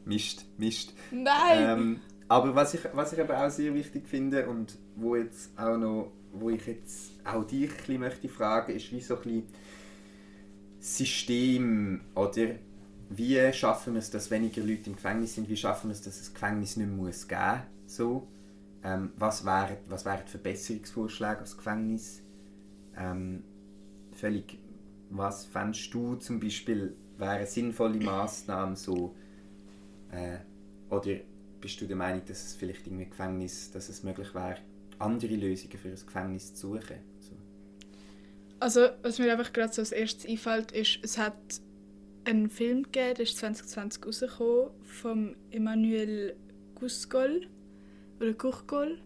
Mist, Mist. Nein! Ähm, aber was ich, was ich aber auch sehr wichtig finde und wo jetzt auch noch, wo ich jetzt auch dich ein möchte fragen, ist wie so ein System oder wie schaffen wir es, dass weniger Leute im Gefängnis sind? Wie schaffen wir es, dass es Gefängnis nicht mehr muss geben so ähm, Was wären was wären Verbesserungsvorschläge als Gefängnis? Ähm, völlig, was fändest du zum Beispiel wären sinnvolle Maßnahmen so äh, oder bist du der Meinung, dass es vielleicht im Gefängnis, dass es möglich wäre, andere Lösungen für ein Gefängnis zu suchen? So. Also, was mir einfach gerade so als erstes einfällt, ist, es hat einen Film gegeben, der ist 2020 rausgekommen, von Emmanuel Gusgol oder Guchgol.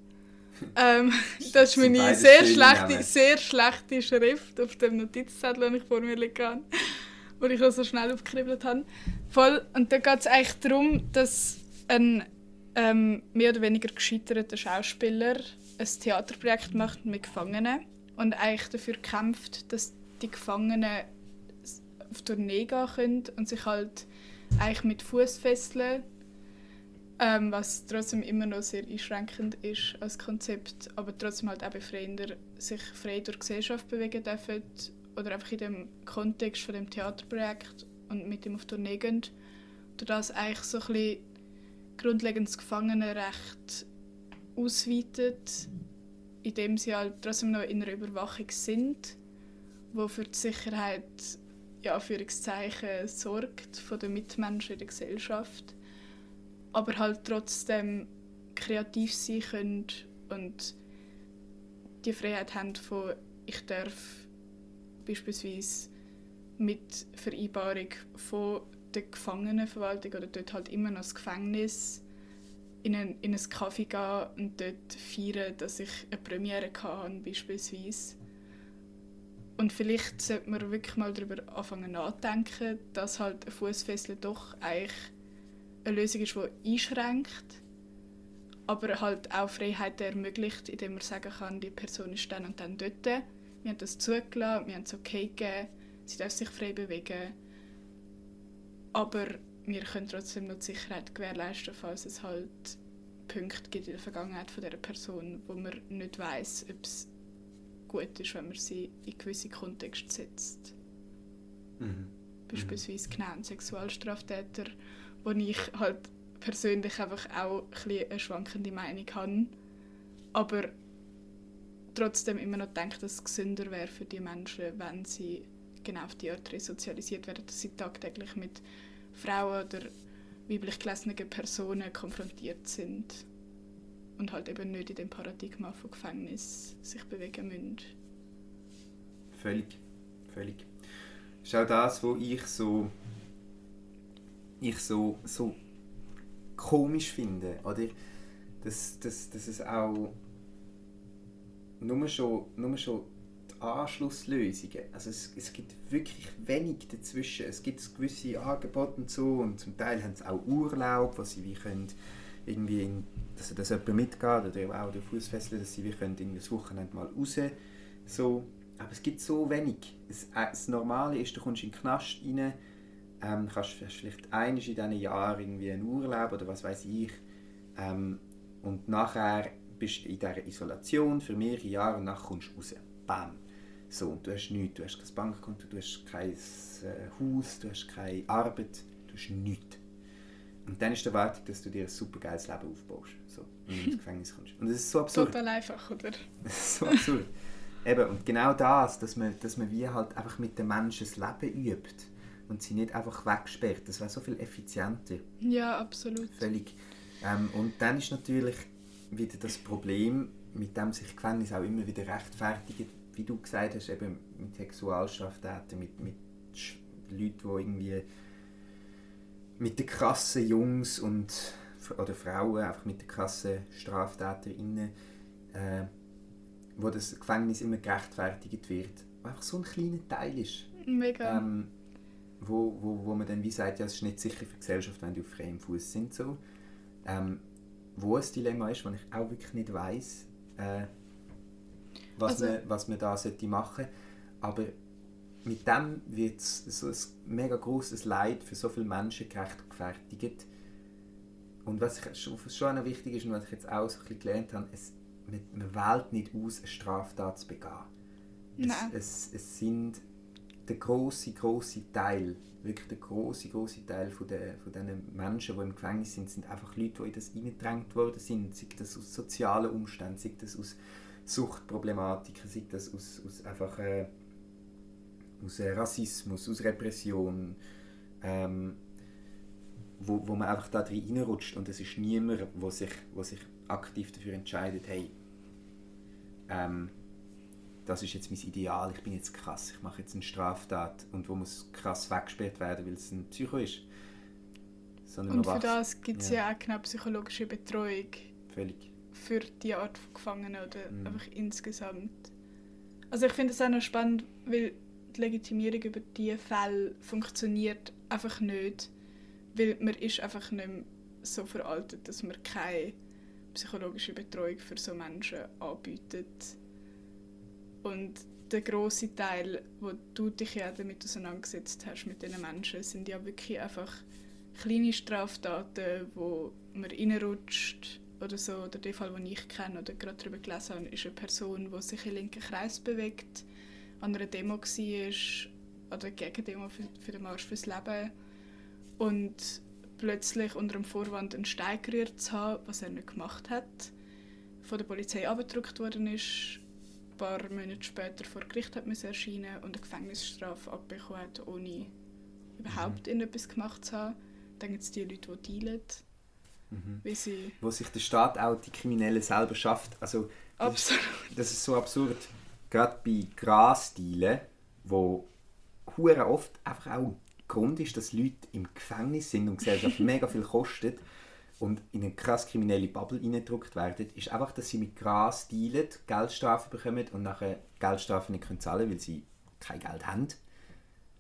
ähm, das ist meine sehr schlechte, sehr schlechte Schrift auf dem Notizzettel, den ich vor mir liegen habe, wo ich auch so schnell aufgekribbelt habe. Voll. Und da geht es eigentlich darum, dass ein ähm, mehr oder weniger gescheiterter Schauspieler ein Theaterprojekt macht mit Gefangenen und eigentlich dafür kämpft, dass die Gefangenen auf Tournee gehen können und sich halt eigentlich mit Fußfesseln, ähm, was trotzdem immer noch sehr einschränkend ist als Konzept, aber trotzdem halt auch befreiender, sich frei durch die Gesellschaft bewegen dürfen oder einfach in dem Kontext von dem Theaterprojekt und mit dem auf Tournee gehen. Durch das eigentlich so ein bisschen grundlegendes Gefangenenrecht ausweitet, indem sie halt trotzdem noch in einer Überwachung sind, wo für die Sicherheit ja, Anführungszeichen sorgt von den Mitmenschen in der Gesellschaft, aber halt trotzdem kreativ sein können und die Freiheit haben von ich darf beispielsweise mit Vereinbarung von der Gefangenenverwaltung oder dort halt immer noch das Gefängnis in ein, in ein Café gehen und dort feiern, dass ich eine Premiere hatte, beispielsweise. Und vielleicht sollte man wirklich mal darüber anfangen nachdenken, dass halt ein Fußfessel doch eigentlich eine Lösung ist, die einschränkt, aber halt auch Freiheit ermöglicht, indem man sagen kann, die Person ist dann und dann dort. Wir haben das zugelassen, wir haben es okay gegeben, sie darf sich frei bewegen. Aber wir können trotzdem noch die Sicherheit gewährleisten, falls es halt Punkte gibt in der Vergangenheit von dieser Person, wo man nicht weiß, ob es gut ist, wenn man sie in gewisse Kontexte setzt. Mhm. Beispielsweise genannt Sexualstraftäter, wo ich halt persönlich einfach auch ein eine schwankende Meinung habe, aber trotzdem immer noch denke, dass es gesünder wäre für die Menschen, wenn sie genau auf die Art resozialisiert werden, dass sie tagtäglich mit Frauen oder weiblich gelesenen Personen konfrontiert sind und halt eben nicht in dem Paradigma von Gefängnis sich bewegen müssen. Völlig, völlig. Das ist auch das, was ich so, ich so, so komisch finde, oder? Dass, dass, dass es auch nur schon, nur schon Anschlusslösungen, also es, es gibt wirklich wenig dazwischen. Es gibt gewisse Angebote und so und zum Teil haben sie auch Urlaub, wo sie wie können irgendwie, in, dass das jemand mitgeht oder auch der Fußfessel, dass sie wie können irgendwie das Wochenende mal raus, so. Aber es gibt so wenig. Es, äh, das Normale ist, du kommst in den Knast rein, ähm, kannst vielleicht einmal in diesen Jahren irgendwie einen Urlaub oder was weiß ich ähm, und nachher bist du in dieser Isolation für mehrere Jahre und nachher kommst du raus. Bam. So, du hast nichts, du hast kein Bankkonto, du hast kein äh, Haus, du hast keine Arbeit, du hast nichts. Und dann ist die Erwartung, dass du dir ein super geiles Leben aufbaust, so, wenn du ins Gefängnis kommst. Und das ist so absurd. Total einfach, oder? Das ist so absurd. Eben, und genau das, dass man, dass man wie halt einfach mit den Menschen das Leben übt und sie nicht einfach wegsperrt, das wäre so viel effizienter. Ja, absolut. Völlig. Ähm, und dann ist natürlich wieder das Problem, mit dem sich Gefängnis auch immer wieder rechtfertigen, wie du gesagt hast, eben mit Sexualstraftätern, mit, mit Leuten, die irgendwie mit den krassen Jungs und oder Frauen, einfach mit den krassen StraftäterInnen, äh, wo das Gefängnis immer gerechtfertigt wird, einfach so ein kleiner Teil ist. Mega. Ähm, wo, wo, wo man dann wie sagt, ja, es ist nicht sicher für die Gesellschaft, wenn die auf freiem Fuß sind. So. Ähm, wo ein Dilemma ist, wo ich auch wirklich nicht weiss, äh, was, Also- man, was man da sollte machen Aber mit dem wird so ein mega großes Leid für so viele Menschen gerechtfertigt. Und was ich schon, was schon noch wichtig ist und was ich jetzt auch so ein bisschen gelernt habe, es, man, man wählt nicht aus, eine Straftat zu begehen. Es, Nein. es, es sind der große große Teil, wirklich der große große Teil von der von diesen Menschen, die im Gefängnis sind, sind einfach Leute, die in das hineingedrängt worden sind, sei das aus sozialen Umständen, sei das aus Suchtproblematiken, sei das aus, aus einfach äh, aus äh, Rassismus, aus Repression, ähm, wo, wo man einfach da drin reinrutscht und es ist niemand, wo sich, wo sich aktiv dafür entscheidet, hey, ähm, das ist jetzt mein Ideal, ich bin jetzt krass, ich mache jetzt eine Straftat und wo muss krass weggesperrt werden, weil es ein Psycho ist. Sondern Und für das gibt es Ja. ja. auch genau psychologische Betreuung Völlig. Für die Art von Gefangenen oder Mhm. einfach insgesamt. Also ich finde es auch noch spannend, weil die Legitimierung über diese Fälle funktioniert einfach nicht, weil man ist einfach nicht mehr so veraltet, dass man keine psychologische Betreuung für so Menschen anbietet. Und der große Teil, wo du dich ja damit auseinandergesetzt hast mit diesen Menschen, sind ja wirklich einfach kleine Straftaten, wo man reinrutscht oder so. Oder der Fall, den ich kenne oder gerade darüber gelesen habe, ist eine Person, die sich im linken Kreis bewegt, an einer Demo war oder gegen Demo für, für den Marsch fürs Leben und plötzlich unter dem Vorwand einen Stein gerührt zu haben, was er nicht gemacht hat, von der Polizei abgedrückt worden ist, ein paar Monate später vor Gericht hat müssen erscheinen und eine Gefängnisstrafe abbekommen hat, ohne überhaupt irgendetwas gemacht zu haben. Dann gibt es die Leute, die dealen, wie sie... Wo sich der Staat auch die Kriminellen selber schafft. Also, das, ist, Absolut. das ist so absurd. Gerade bei Grasdealen, wo hure oft einfach auch Grund ist, dass Leute im Gefängnis sind und Gesellschaft mega viel kostet und in eine krass kriminelle Bubble reingedrückt werden, ist einfach, dass sie mit Gras dealen, Geldstrafen bekommen und nachher Geldstrafen nicht können zahlen weil sie kein Geld haben.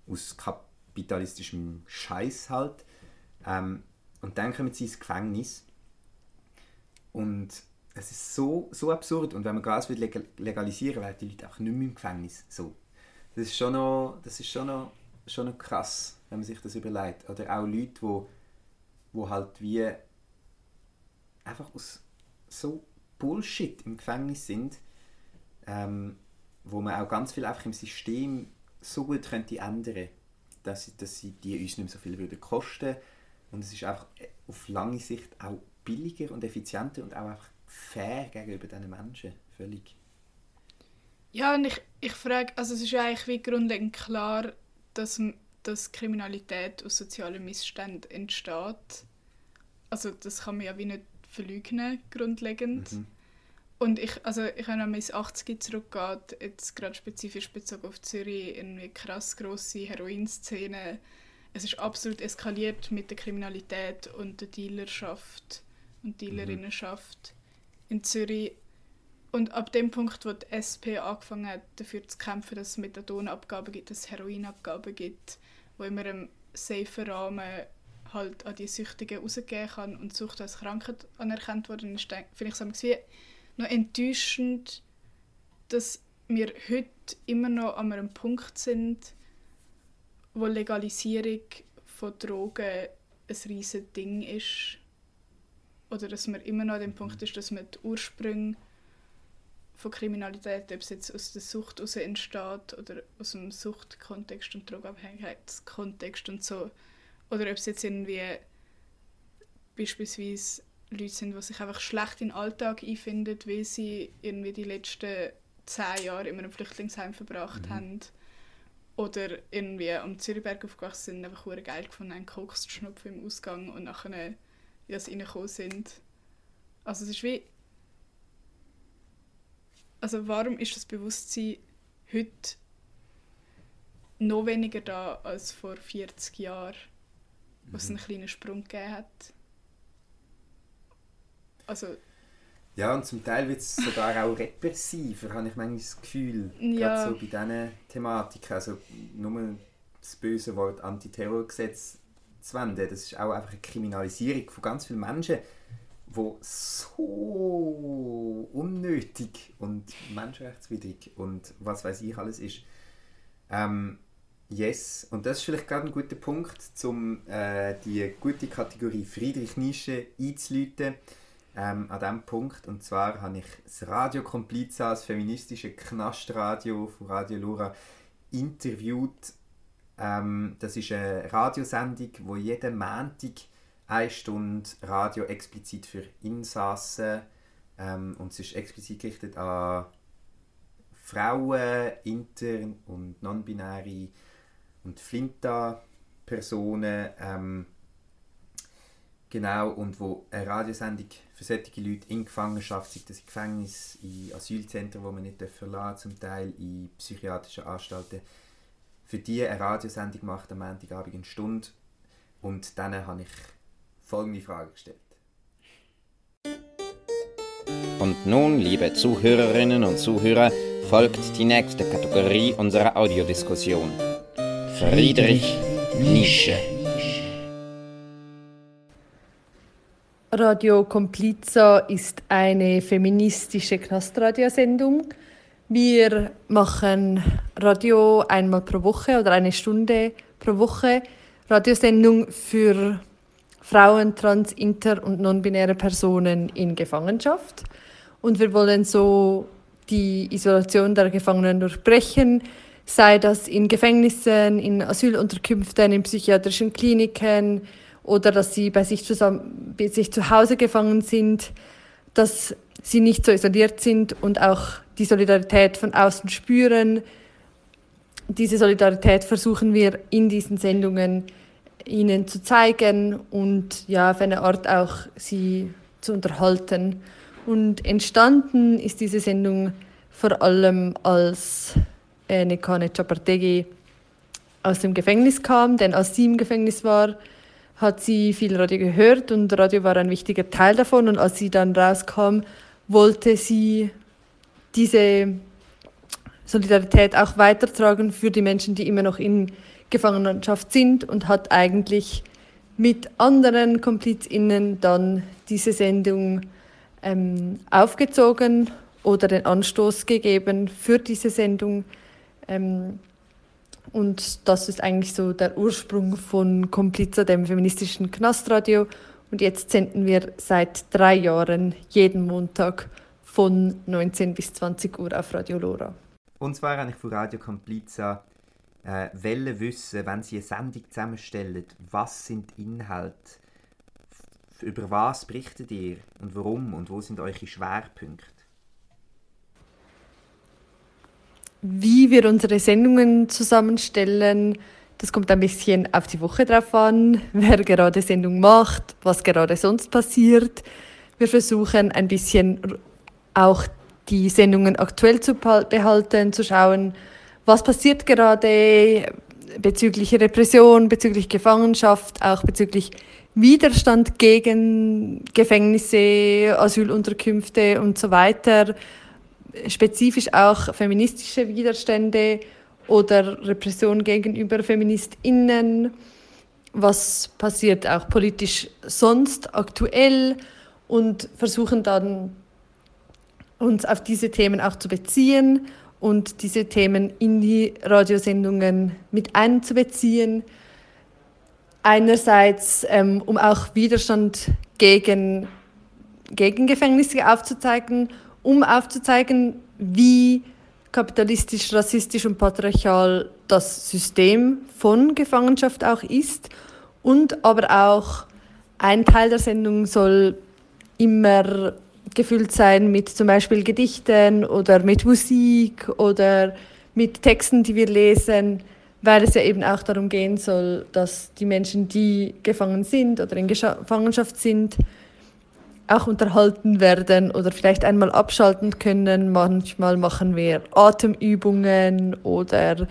Aus kapitalistischem Scheiß halt. Ähm, und dann kommen sie ins Gefängnis. Und es ist so, so absurd. Und wenn man legal- legalisieren werden die Leute auch nicht mehr im Gefängnis. So. Das ist schon noch, das ist schon noch, schon noch krass, wenn man sich das überlegt. Oder auch Leute, wo, wo halt wie einfach aus so Bullshit im Gefängnis sind, ähm, wo man auch ganz viel einfach im System so gut könnte ändern, dass, dass sie die uns nicht mehr so viel würden kosten und es ist einfach äh, auf lange Sicht auch billiger und effizienter und auch einfach fair gegenüber diesen Menschen. Völlig. Ja, und ich, ich frage, also es ist ja eigentlich wie grundlegend klar, dass, dass Kriminalität aus sozialen Missständen entsteht. Also das kann man ja wie nicht verleugnen, grundlegend. Mhm. Und ich, also ich habe noch ins 80 zurückgeht, jetzt gerade spezifisch bezogen auf Zürich, eine krass grosse Heroinszene. Es ist absolut eskaliert mit der Kriminalität und der Dealerschaft und Dealerinnenschaft in Zürich. Und ab dem Punkt, wo die SP angefangen hat, dafür zu kämpfen, dass es Methadonabgaben gibt, dass es Heroinabgaben gibt, wo immer im safen Rahmen halt an die Süchtigen rausgehen kann und Sucht als Krankheit anerkannt worden ist, finde ich es wie noch enttäuschend, dass wir heute immer noch an einem Punkt sind, wo Legalisierung von Drogen ein riesiges Ding ist. Oder dass man immer noch an dem Punkt ist, dass man die Ursprünge von Kriminalität, ob es jetzt aus der Sucht heraus entsteht oder aus dem Suchtkontext und Drogenabhängigkeitskontext und so, oder ob es jetzt irgendwie beispielsweise Leute sind, die sich einfach schlecht in den Alltag einfinden, weil sie irgendwie die letzten zehn Jahre in einem Flüchtlingsheim verbracht haben. Oder irgendwie am Zürichberg aufgewachsen sind, einfach hure geil gefunden haben, Koks zu schnupfen im Ausgang und nachher in das reingekommen sind. Also es ist wie... Also warum ist das Bewusstsein heute noch weniger da als vor 40 Jahren, wo es einen kleinen Sprung gegeben hat? Also Ja, und zum Teil wird es sogar auch repressiver, habe ich manchmal das Gefühl. Ja. Gerade so bei diesen Thematiken. Also nur das böse Wort Antiterrorgesetz zu wenden, das ist auch einfach eine Kriminalisierung von ganz vielen Menschen, die so unnötig und menschenrechtswidrig und was weiß ich alles ist. Ähm, yes, und das ist vielleicht gerade ein guter Punkt, um äh, die gute Kategorie Friedrich Nische einzuläuten ähm, an diesem Punkt. Und zwar habe ich das Radio Kompliza, das feministische Knastradio von Radio Lura, interviewt. Ähm, das ist eine Radiosendung, wo jeden Montag eine Stunde Radio explizit für Insassen ähm, und es ist explizit gerichtet an Frauen, Inter- und Non-Binäre und Flinta-Personen. Ähm, Genau, und wo eine Radiosendung für solche Leute in Gefangenschaft, sei das in Gefängnis, in Asylzentren, wo man nicht verlassen zum Teil in psychiatrischen Anstalten, für die eine Radiosendung macht am Montagabend eine Stunde. Und dann habe ich folgende Frage gestellt. Und nun, liebe Zuhörerinnen und Zuhörer, folgt die nächste Kategorie unserer Audiodiskussion. Friedrich Nische. Radio Compliza ist eine feministische Knastradiosendung. Wir machen Radio einmal pro Woche oder eine Stunde pro Woche. Radiosendung für Frauen, trans, inter und non-binäre Personen in Gefangenschaft. Und wir wollen so die Isolation der Gefangenen durchbrechen, sei das in Gefängnissen, in Asylunterkünften, in psychiatrischen Kliniken, oder dass sie bei sich, zusammen, bei sich zu Hause gefangen sind, dass sie nicht so isoliert sind und auch die Solidarität von außen spüren. Diese Solidarität versuchen wir in diesen Sendungen ihnen zu zeigen und ja, auf eine Art auch sie zu unterhalten. Und entstanden ist diese Sendung vor allem als Nekane Chapartegi aus dem Gefängnis kam, denn als sie im Gefängnis war, hat sie viel Radio gehört und Radio war ein wichtiger Teil davon. Und als sie dann rauskam, wollte sie diese Solidarität auch weitertragen für die Menschen, die immer noch in Gefangenschaft sind und hat eigentlich mit anderen KomplizInnen dann diese Sendung ähm, aufgezogen oder den Anstoß gegeben für diese Sendung. Ähm, und das ist eigentlich so der Ursprung von Kompliza, dem feministischen Knastradio. Und jetzt senden wir seit drei Jahren jeden Montag von 19 bis 20 Uhr auf Radio Lora. Und zwar eigentlich von Radio Kompliza äh, wollen wissen, wenn Sie eine Sendung zusammenstellen, was sind Inhalte? Über was berichtet ihr und warum und wo sind eure Schwerpunkte? Wie wir unsere Sendungen zusammenstellen, das kommt ein bisschen auf die Woche drauf an, wer gerade Sendung macht, was gerade sonst passiert. Wir versuchen ein bisschen auch die Sendungen aktuell zu behalten, zu schauen, was passiert gerade bezüglich Repression, bezüglich Gefangenschaft, auch bezüglich Widerstand gegen Gefängnisse, Asylunterkünfte und so weiter spezifisch auch feministische Widerstände oder Repression gegenüber Feministinnen. Was passiert auch politisch sonst aktuell und versuchen dann uns auf diese Themen auch zu beziehen und diese Themen in die Radiosendungen mit einzubeziehen. Einerseits, ähm, um auch Widerstand gegen, gegen Gefängnisse aufzuzeigen um aufzuzeigen, wie kapitalistisch, rassistisch und patriarchal das System von Gefangenschaft auch ist. Und aber auch ein Teil der Sendung soll immer gefüllt sein mit zum Beispiel Gedichten oder mit Musik oder mit Texten, die wir lesen, weil es ja eben auch darum gehen soll, dass die Menschen, die gefangen sind oder in Gefangenschaft sind, auch unterhalten werden oder vielleicht einmal abschalten können. Manchmal machen wir Atemübungen oder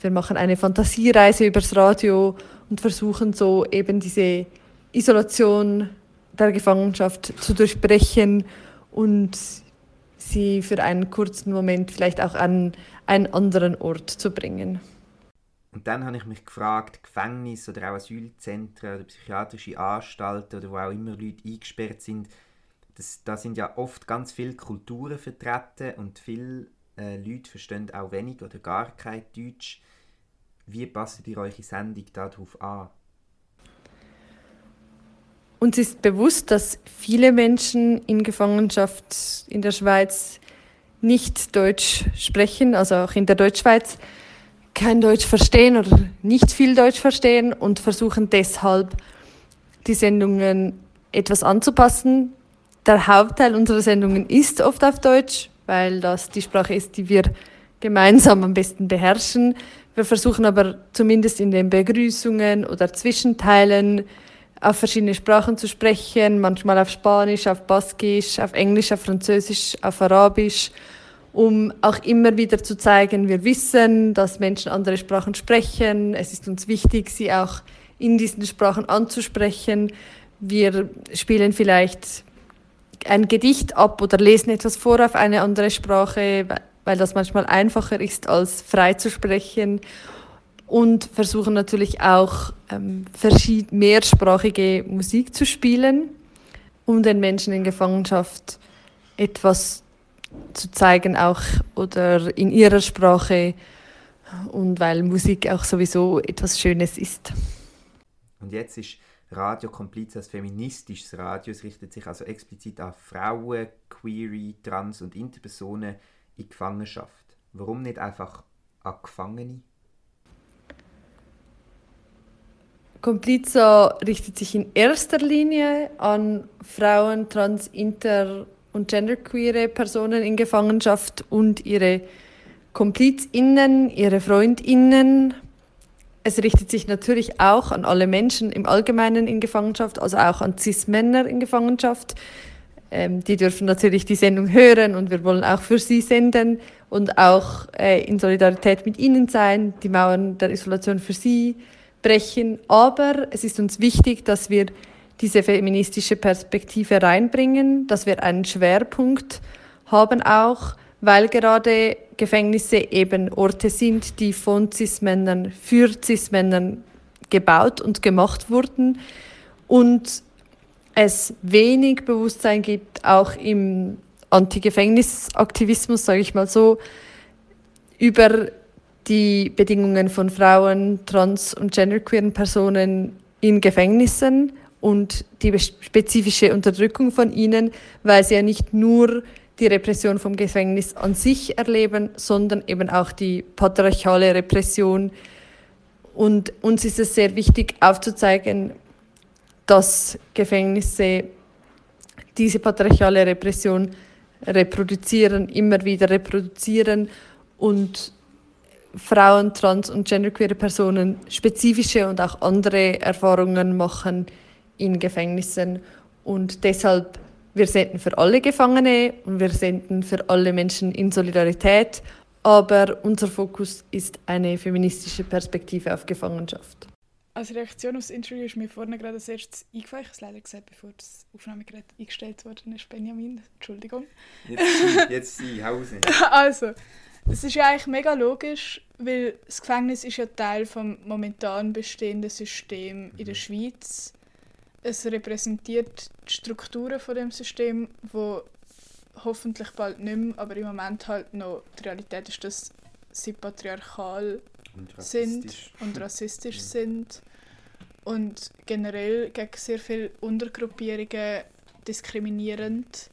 wir machen eine Fantasiereise übers Radio und versuchen so eben diese Isolation der Gefangenschaft zu durchbrechen und sie für einen kurzen Moment vielleicht auch an einen anderen Ort zu bringen. Und dann habe ich mich gefragt, Gefängnisse oder auch Asylzentren oder psychiatrische Anstalten oder wo auch immer Leute eingesperrt sind, das, da sind ja oft ganz viele Kulturen vertreten und viele äh, Leute verstehen auch wenig oder gar kein Deutsch. Wie passt ihr eure Sendung darauf an? Uns ist bewusst, dass viele Menschen in Gefangenschaft in der Schweiz nicht Deutsch sprechen, also auch in der Deutschschweiz kein Deutsch verstehen oder nicht viel Deutsch verstehen und versuchen deshalb die Sendungen etwas anzupassen. Der Hauptteil unserer Sendungen ist oft auf Deutsch, weil das die Sprache ist, die wir gemeinsam am besten beherrschen. Wir versuchen aber zumindest in den Begrüßungen oder Zwischenteilen auf verschiedene Sprachen zu sprechen, manchmal auf Spanisch, auf Baskisch, auf Englisch, auf Französisch, auf Arabisch um auch immer wieder zu zeigen, wir wissen, dass Menschen andere Sprachen sprechen. Es ist uns wichtig, sie auch in diesen Sprachen anzusprechen. Wir spielen vielleicht ein Gedicht ab oder lesen etwas vor auf eine andere Sprache, weil das manchmal einfacher ist, als frei zu sprechen. Und versuchen natürlich auch ähm, mehrsprachige Musik zu spielen. um den Menschen in Gefangenschaft etwas zu zeigen, auch oder in ihrer Sprache und weil Musik auch sowieso etwas Schönes ist. Und jetzt ist Radio Kompliz als feministisches Radio. Es richtet sich also explizit an Frauen, Queer, Trans- und Interpersonen in Gefangenschaft. Warum nicht einfach an Gefangene? Komplizo richtet sich in erster Linie an Frauen, trans, inter und genderqueere Personen in Gefangenschaft und ihre KomplizInnen, ihre FreundInnen. Es richtet sich natürlich auch an alle Menschen im Allgemeinen in Gefangenschaft, also auch an Cis-Männer in Gefangenschaft. Ähm, die dürfen natürlich die Sendung hören und wir wollen auch für sie senden und auch äh, in Solidarität mit ihnen sein, die Mauern der Isolation für sie brechen. Aber es ist uns wichtig, dass wir diese feministische Perspektive reinbringen, dass wir einen Schwerpunkt haben auch, weil gerade Gefängnisse eben Orte sind, die von Cis-Männern für Cis-Männern gebaut und gemacht wurden. Und es wenig Bewusstsein gibt, auch im Anti-Gefängnis-Aktivismus, sage ich mal so, über die Bedingungen von Frauen, trans- und genderqueeren Personen in Gefängnissen und die spezifische Unterdrückung von ihnen, weil sie ja nicht nur die Repression vom Gefängnis an sich erleben, sondern eben auch die patriarchale Repression. Und uns ist es sehr wichtig aufzuzeigen, dass Gefängnisse diese patriarchale Repression reproduzieren, immer wieder reproduzieren und Frauen, trans- und genderqueere Personen spezifische und auch andere Erfahrungen machen in Gefängnissen. Und deshalb, wir senden für alle Gefangene und wir senden für alle Menschen in Solidarität. Aber unser Fokus ist eine feministische Perspektive auf Gefangenschaft. Als Reaktion aufs Interview ist mir vorne gerade als erstes eingefallen. Ich habe es leider gesagt, bevor das Aufnahmegerät eingestellt worden ist. Benjamin, Entschuldigung. Jetzt sie, jetzt sie, Hause. Also, es ist ja eigentlich mega logisch, weil das Gefängnis ist ja Teil vom momentan bestehenden System in der Schweiz. Es repräsentiert die Strukturen von dem System, wo hoffentlich bald nicht mehr, aber im Moment halt noch die Realität ist, dass sie patriarchal Und sind rassistisch. und rassistisch sind und generell gegen sehr viele Untergruppierungen diskriminierend.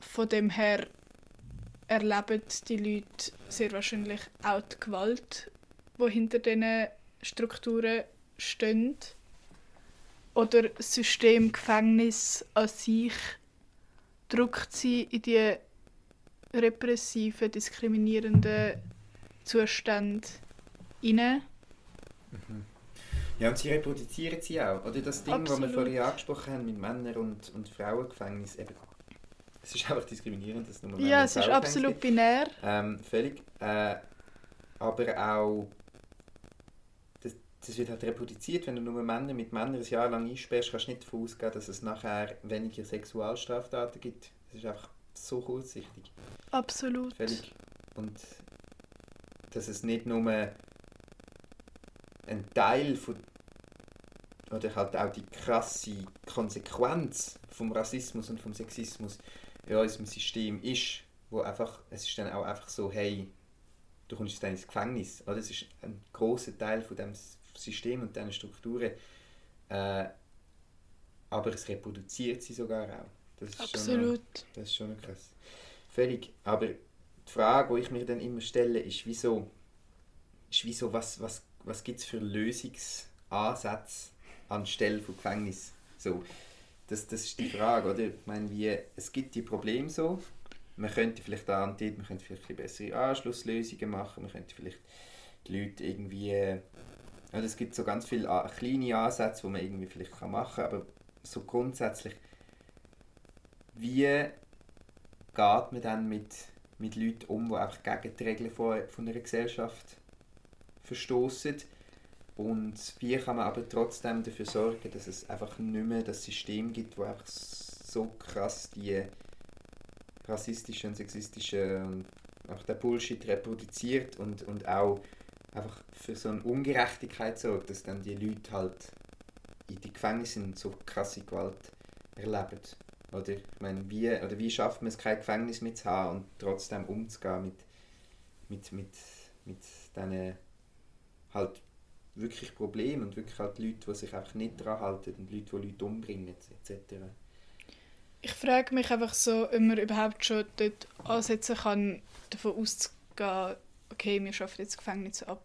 Von dem her erleben die Leute sehr wahrscheinlich auch die Gewalt, die hinter diesen Strukturen steht. Oder das System Gefängnis an sich drückt sie in die repressiven, diskriminierenden Zustände hinein. Ja, und sie reproduzieren sie auch. Oder das Ding, was wir Absolut. vorhin angesprochen haben mit Männern- und, und Frauengefängnis. Eben, es ist einfach diskriminierend, dass nur Männer Ja, es ist absolut binär. Ähm, völlig. Äh, aber auch. Das, das wird halt reproduziert, wenn du nur Männer mit Männern ein Jahr lang einsperrst, kannst du nicht davon ausgehen, dass es nachher weniger Sexualstraftaten gibt. Das ist einfach so kurzsichtig. Absolut. Völlig. Und dass es nicht nur ein Teil von oder halt auch die krasse Konsequenz vom Rassismus und vom Sexismus in unserem System ist, wo einfach, es ist dann auch einfach so, hey, du kommst dann ins Gefängnis. Oder? Es ist ein großer Teil von dem System und diesen Strukturen. Äh, aber es reproduziert sie sogar auch. Das ist Schon Absolut. das ist schon krass. Völlig. Aber die Frage, die ich mir dann immer stelle, ist, wieso, ist wieso was, was, was gibt es für Lösungsansätze anstelle von Gefängnis? So, das, das ist die Frage, oder? Ich meine, wie, es gibt die Probleme so. Man könnte vielleicht da man könnte vielleicht bessere Anschlusslösungen machen, man könnte vielleicht die Leute irgendwie... Ja, es gibt so ganz viele a- kleine Ansätze, die man irgendwie vielleicht machen kann, aber so grundsätzlich, wie geht man dann mit, mit Leuten um, die einfach gegen die Regeln von, von einer Gesellschaft verstoßen und wie kann man aber trotzdem dafür sorgen, dass es einfach nicht mehr das System gibt, wo einfach so krass die rassistische und sexistische und auch der Bullshit reproduziert und, und auch einfach für so eine Ungerechtigkeit sorgt, dass dann die Leute halt in die Gefängnisse und so krasse Gewalt erleben. Oder, ich meine, wie, oder wie schafft man es, kein Gefängnis mehr zu haben und trotzdem umzugehen mit, mit, mit, mit diesen halt wirklich Problemen und wirklich halt Leute, die sich einfach nicht daran halten und Leute, die Leute umbringen etc. Ich frage mich einfach so, ob man überhaupt schon dort ansetzen kann, davon auszugehen, okay, wir schaffen jetzt Gefängnis ab.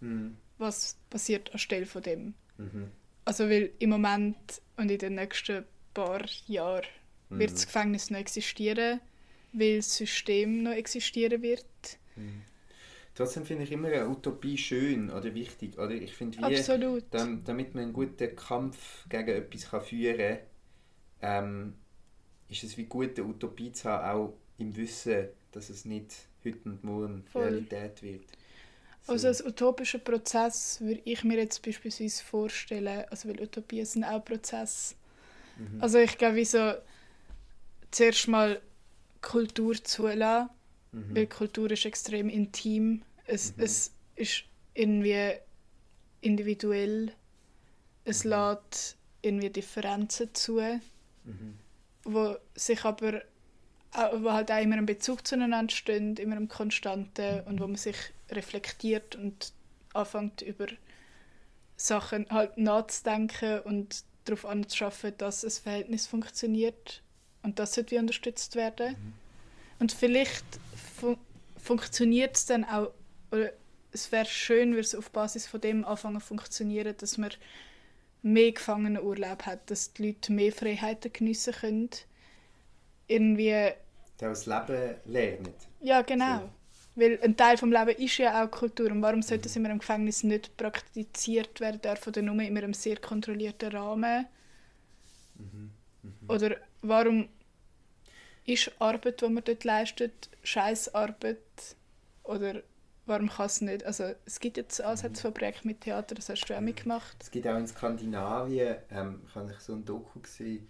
Mhm. Was passiert anstelle von dem? Mhm. Also weil im Moment und in den nächsten paar Jahren Mhm. wird das Gefängnis noch existieren, weil das System noch existieren wird. Trotzdem finde ich immer eine Utopie schön oder wichtig. Oder ich finde, wie, damit man einen guten Kampf gegen etwas kann führen kann, ähm, ist es wie gut, eine Utopie zu haben, auch im Wissen, dass es nicht heute und morgen Voll. Realität wird. So. Also als utopischer Prozess würde ich mir jetzt beispielsweise vorstellen, also weil Utopien sind auch Prozesse. Mhm. Also ich glaube, wie so zuerst mal Kultur zulassen, Mhm. weil Kultur ist extrem intim. Es, es ist irgendwie individuell. Es lässt irgendwie Differenzen zu, Mhm. wo sich aber auch, wo halt auch immer ein Bezug zueinander stehen, immer im Konstanten und wo man sich reflektiert und anfängt über Sachen halt nachzudenken und darauf anzuschaffen, dass ein Verhältnis funktioniert und das sollte unterstützt werden. Und vielleicht fun funktioniert es dann auch, oder es wäre schön, würde es auf Basis von dem anfangen zu funktionieren, dass man mehr Gefangenenurlaub hat, dass die Leute mehr Freiheiten geniessen können. Irgendwie, auch das Leben lernen. ja genau. So. Weil ein Teil des Lebens ist ja auch Kultur. Und warum sollte es in einem Gefängnis nicht praktiziert werden dürfen oder nur in einem sehr kontrollierten Rahmen? Oder warum ist Arbeit, die man dort leistet, Scheißarbeit? Oder warum kann es nicht? Also es gibt jetzt Ansätze von Projekten mit Theater, das hast du auch mitgemacht. Es gibt auch in Skandinavien, ähm, ich habe so ein Doku gesehen,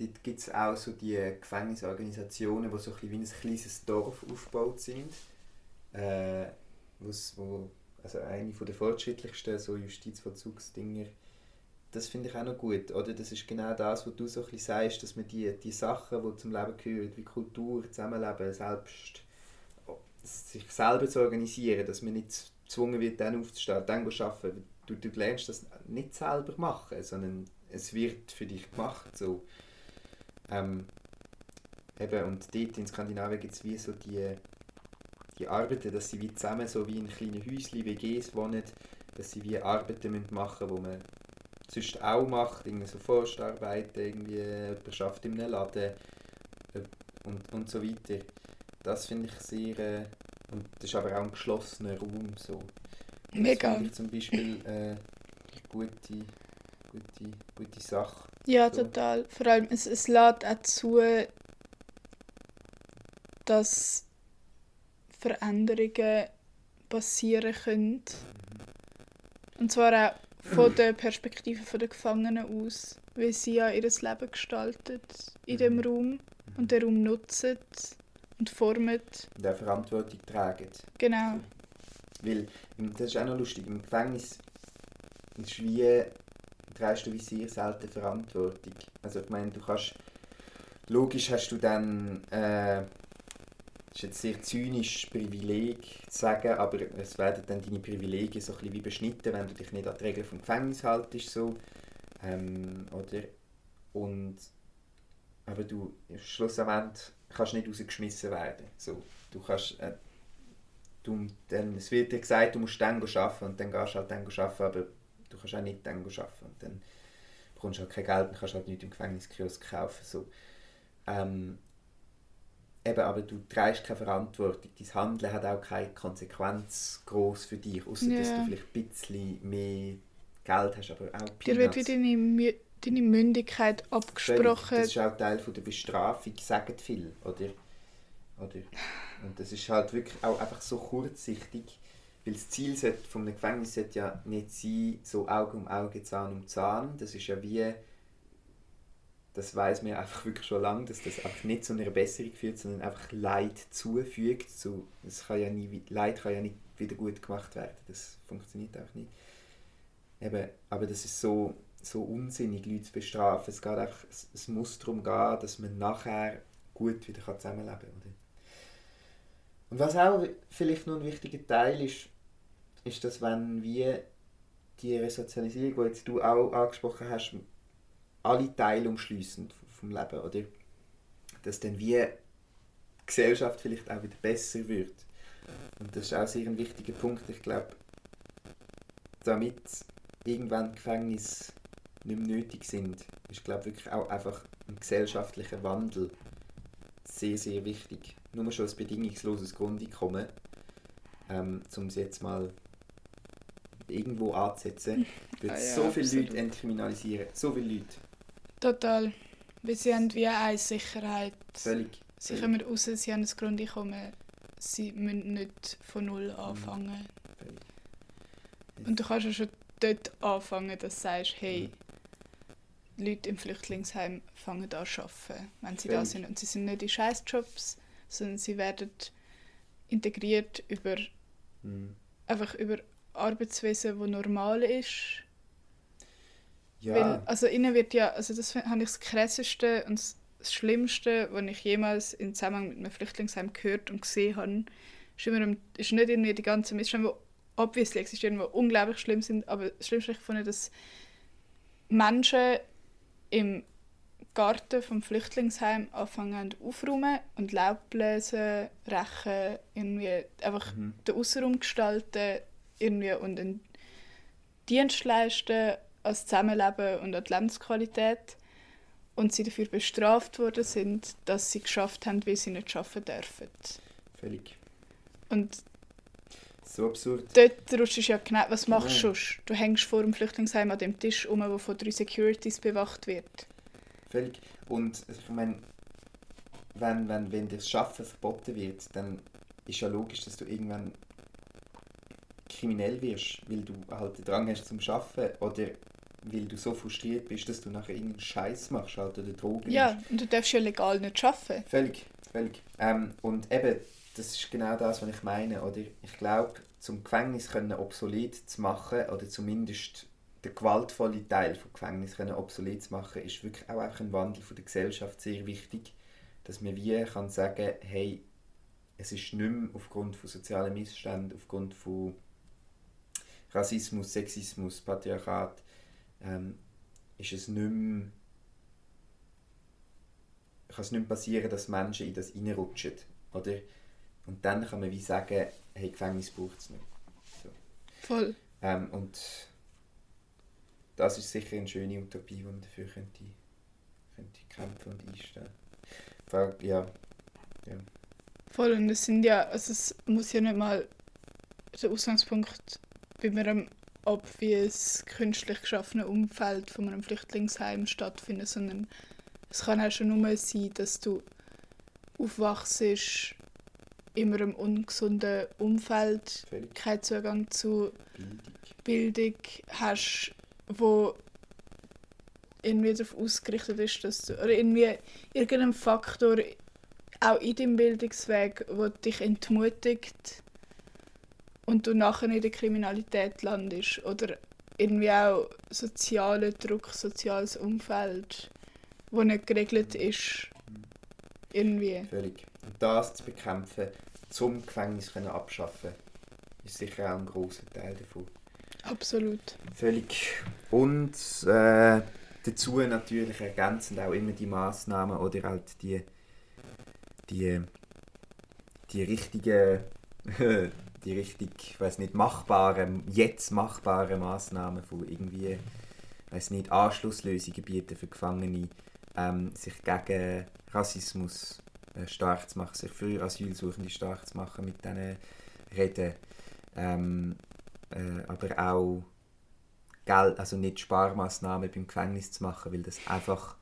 dort gibt es auch so die Gefängnisorganisationen, die so ein wie ein kleines Dorf aufgebaut sind. Äh, wo, also eine der fortschrittlichsten so Justizvollzugsdinger. Das finde ich auch noch gut. Oder das ist genau das, was du so ein sagst, dass man die, die Sachen, die zum Leben gehören, wie Kultur, Zusammenleben, selbst sich selber zu organisieren, dass man nicht gezwungen wird, dann aufzustehen, dann zu arbeiten. Du, du lernst das nicht selber machen, sondern es wird für dich gemacht. So. Ähm, eben, und dort in Skandinavien gibt es wie so die, die Arbeiten, dass sie wie zusammen so wie in kleinen Häuschen, WGs wohnen, dass sie wie Arbeiten müssen machen müssen, die man sonst auch macht, irgendwie so Forstarbeiten, irgendwie jemand schafft in einem Laden äh, und, und so weiter. Das finde ich sehr, äh, und das ist aber auch ein geschlossener Raum so. Das Mega. finde ich zum Beispiel äh, eine gute, gute, gute Sache. Ja, So. total. Vor allem, es, es lädt auch zu, dass Veränderungen passieren können. Und zwar auch von der Perspektive der Gefangenen aus, wie sie ja ihr Leben gestaltet in dem Raum und den Raum nutzen und formen. Und auch Verantwortung tragen. Genau. Weil, das ist auch noch lustig, im Gefängnis ist wie, trägst du wie sehr selten Verantwortung. Also ich meine, du kannst, logisch hast du dann, äh, ist jetzt sehr zynisch, Privileg zu sagen, aber es werden dann deine Privilegien so ein wie beschnitten, wenn du dich nicht an die Regeln vom Gefängnis haltest, so. Ähm, oder? Und, aber du, schlussendlich kannst nicht rausgeschmissen werden. So, du kannst, äh, du, dann, es wird dir gesagt, du musst dann arbeiten und dann gehst du halt dann arbeiten, aber du kannst auch nicht dann arbeiten und dann bekommst du halt kein Geld und kannst halt nichts im Gefängniskiosk kaufen. So. Ähm, eben, aber du trägst keine Verantwortung. Dein Handeln hat auch keine Konsequenz groß für dich, außer dass Ja. du vielleicht ein bisschen mehr Geld hast, aber auch Dir wird wie Peanuts. deine, Mü deine Mündigkeit abgesprochen. Das ist auch Teil von der Bestrafung, sagen viel, oder? oder? Und das ist halt wirklich auch einfach so kurzsichtig, weil das Ziel sollte, von einem Gefängnis sollte ja nicht sein, so Auge um Auge, Zahn um Zahn. Das ist ja wie, das weiß man einfach wirklich schon lange, dass das einfach nicht zu einer Besserung führt, sondern einfach Leid zufügt. So, das kann ja nie, Leid kann ja nicht wieder gut gemacht werden. Das funktioniert auch nicht. Eben, aber das ist so, so unsinnig, Leute zu bestrafen. Es, geht einfach, es, es muss darum gehen, dass man nachher gut wieder zusammenleben kann. Oder? Und was auch vielleicht noch ein wichtiger Teil ist, ist, dass wenn wir die Resozialisierung, die jetzt du auch angesprochen hast, alle Teile umschließend vom Leben, oder? Dass dann wie die Gesellschaft vielleicht auch wieder besser wird. Und das ist auch sehr ein wichtiger Punkt. Ich glaube, damit irgendwann Gefängnis nicht mehr nötig sind, ist glaube wirklich auch einfach ein gesellschaftlicher Wandel sehr, sehr wichtig. Nur schon ein bedingungsloses Grundeinkommen, ähm, um es jetzt mal irgendwo anzusetzen, wird Ah ja, so viele absolut. Leute entkriminalisieren. So viele Leute. Total. Weil sie haben wie eine Sicherheit. Völlig. Sie völlig, kommen raus, sie haben das Grundeinkommen. Sie müssen nicht von Mhm. null anfangen. völlig. Und du kannst ja schon dort anfangen, dass du sagst, hey, Leute im Flüchtlingsheim fangen an zu arbeiten, wenn sie da Völlig. sind. Und sie sind nicht in Scheißjobs, sondern sie werden integriert über Mhm. einfach über Arbeitswesen, wo normal ist. Ja, Weil, also ihnen wird ja, also das habe ich das krasseste und das Schlimmste, was ich jemals im Zusammenhang mit einem Flüchtlingsheim gehört und gesehen habe, ist, immer, im- ist nicht irgendwie die ganzen Missstände, die obviously existieren, die unglaublich schlimm sind, aber das Schlimmste ich fand, dass Menschen im Garten vom Flüchtlingsheim anfangen aufräumen und Laub bläsen, rächen, irgendwie einfach Mhm. den Außenraum gestalten irgendwie und einen Dienst leisten als Zusammenleben und an die Lebensqualität und sie dafür bestraft worden sind, dass sie geschafft haben, wie sie nicht arbeiten dürfen. völlig. Und So absurd. dort rutschst du ja genau, was machst du sonst? Du hängst vor dem Flüchtlingsheim an dem Tisch um, der von drei Securities bewacht wird. Völlig. Und ich meine, wenn, wenn, wenn das Schaffen verboten wird, dann ist ja logisch, dass du irgendwann kriminell wirst, weil du halt den Drang hast zum Schaffen oder weil du so frustriert bist, dass du nachher irgendeinen Scheiß machst halt, oder Drogen Ja, nimmst. und du darfst ja legal nicht arbeiten. Völlig, völlig. Ähm, und eben, das ist genau das, was ich meine. Oder ich glaube, zum Gefängnis können obsolet zu machen, oder zumindest der gewaltvolle Teil vom Gefängnis können obsolet zu machen, ist wirklich auch einfach ein Wandel von der Gesellschaft sehr wichtig, dass man wie kann sagen, hey, es ist nicht mehr aufgrund von sozialen Missständen, aufgrund von Rassismus, Sexismus, Patriarchat, ähm, ist es nicht mehr kann es nicht mehr passieren, dass Menschen in das reinrutschen. Oder? Und dann kann man wie sagen, hey, Gefängnis braucht es nicht. Voll. Ähm, und das ist sicher eine schöne Utopie, die man dafür könnte, könnte kämpfen und einstehen. Frage, ja, Voll, und es sind ja, also es muss ja nicht mal der Ausgangspunkt bei einem obvious künstlich geschaffenen Umfeld von einem Flüchtlingsheim stattfinden, sondern es kann auch schon nur sein, dass du aufwachst in einem ungesunden Umfeld, völlig keinen Zugang zu Bildung. Bildung hast, wo irgendwie darauf ausgerichtet ist, dass du, oder irgendwie irgendein Faktor auch in deinem Bildungsweg, wo dich entmutigt und du nachher in der Kriminalität landest oder irgendwie auch sozialer Druck, soziales Umfeld, wo nicht geregelt ist, irgendwie. Völlig. Und das zu bekämpfen, zum Gefängnis können abschaffen, ist sicher auch ein großer Teil davon. Absolut. Völlig. Und äh, dazu natürlich ergänzend auch immer die Maßnahmen oder halt die, die, die richtigen, die richtig, ich weiß nicht, machbaren, jetzt machbaren Maßnahmen von irgendwie, weiß nicht, Anschlusslösungen bieten für Gefangene, ähm, sich gegen Rassismus äh, stark zu machen, sich für Asylsuchende stark zu machen, mit denen reden. Ähm, äh, aber auch Geld, also nicht Sparmaßnahmen beim Gefängnis zu machen, weil das einfach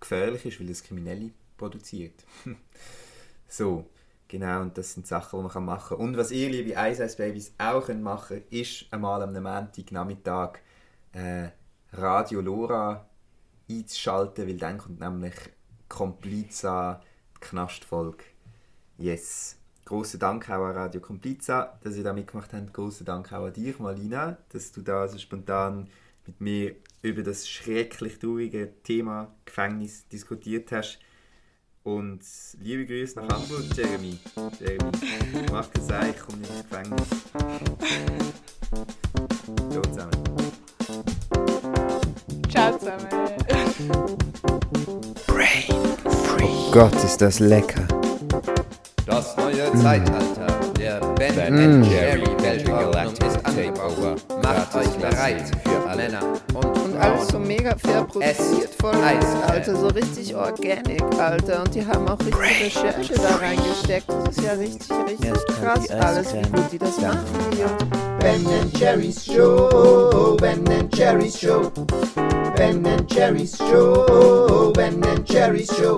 gefährlich ist, weil das Kriminelle produziert. so, genau, und das sind Sachen, die man machen kann. Und was ihr, liebe Ice Ice Babys, auch könnt machen ist einmal am Montagnachmittag äh, Radio Lora einzuschalten, weil dann kommt nämlich Kompliza, die Knastfolge. Yes. Grossen Dank auch an Radio Kompliza, dass ihr da mitgemacht habt. Grossen Dank auch an dich, Malina, dass du da so spontan mit mir über das schrecklich traurige Thema Gefängnis diskutiert hast. Und liebe Grüße nach Hamburg, Jeremy. Jeremy, mach gesagt, ich komme nicht ins Gefängnis. Ciao zusammen. Ciao zusammen. Oh Gott, ist das lecker. Das neue Zeitalter der Ben Mm. Jerry Weltordnung ist angebrochen. Macht euch bereit für alle Männer und Und alles so mega fair produziert, voll Eis. nice, Alter, so richtig organic, Alter. Und die haben auch richtig Recherche da reingesteckt. Das ist ja richtig, richtig krass alles, wie gut die das machen. Die Ben and Jerry's Show, Ben and Jerry's Show, Ben and Jerry's Show, Ben and Jerry's Show.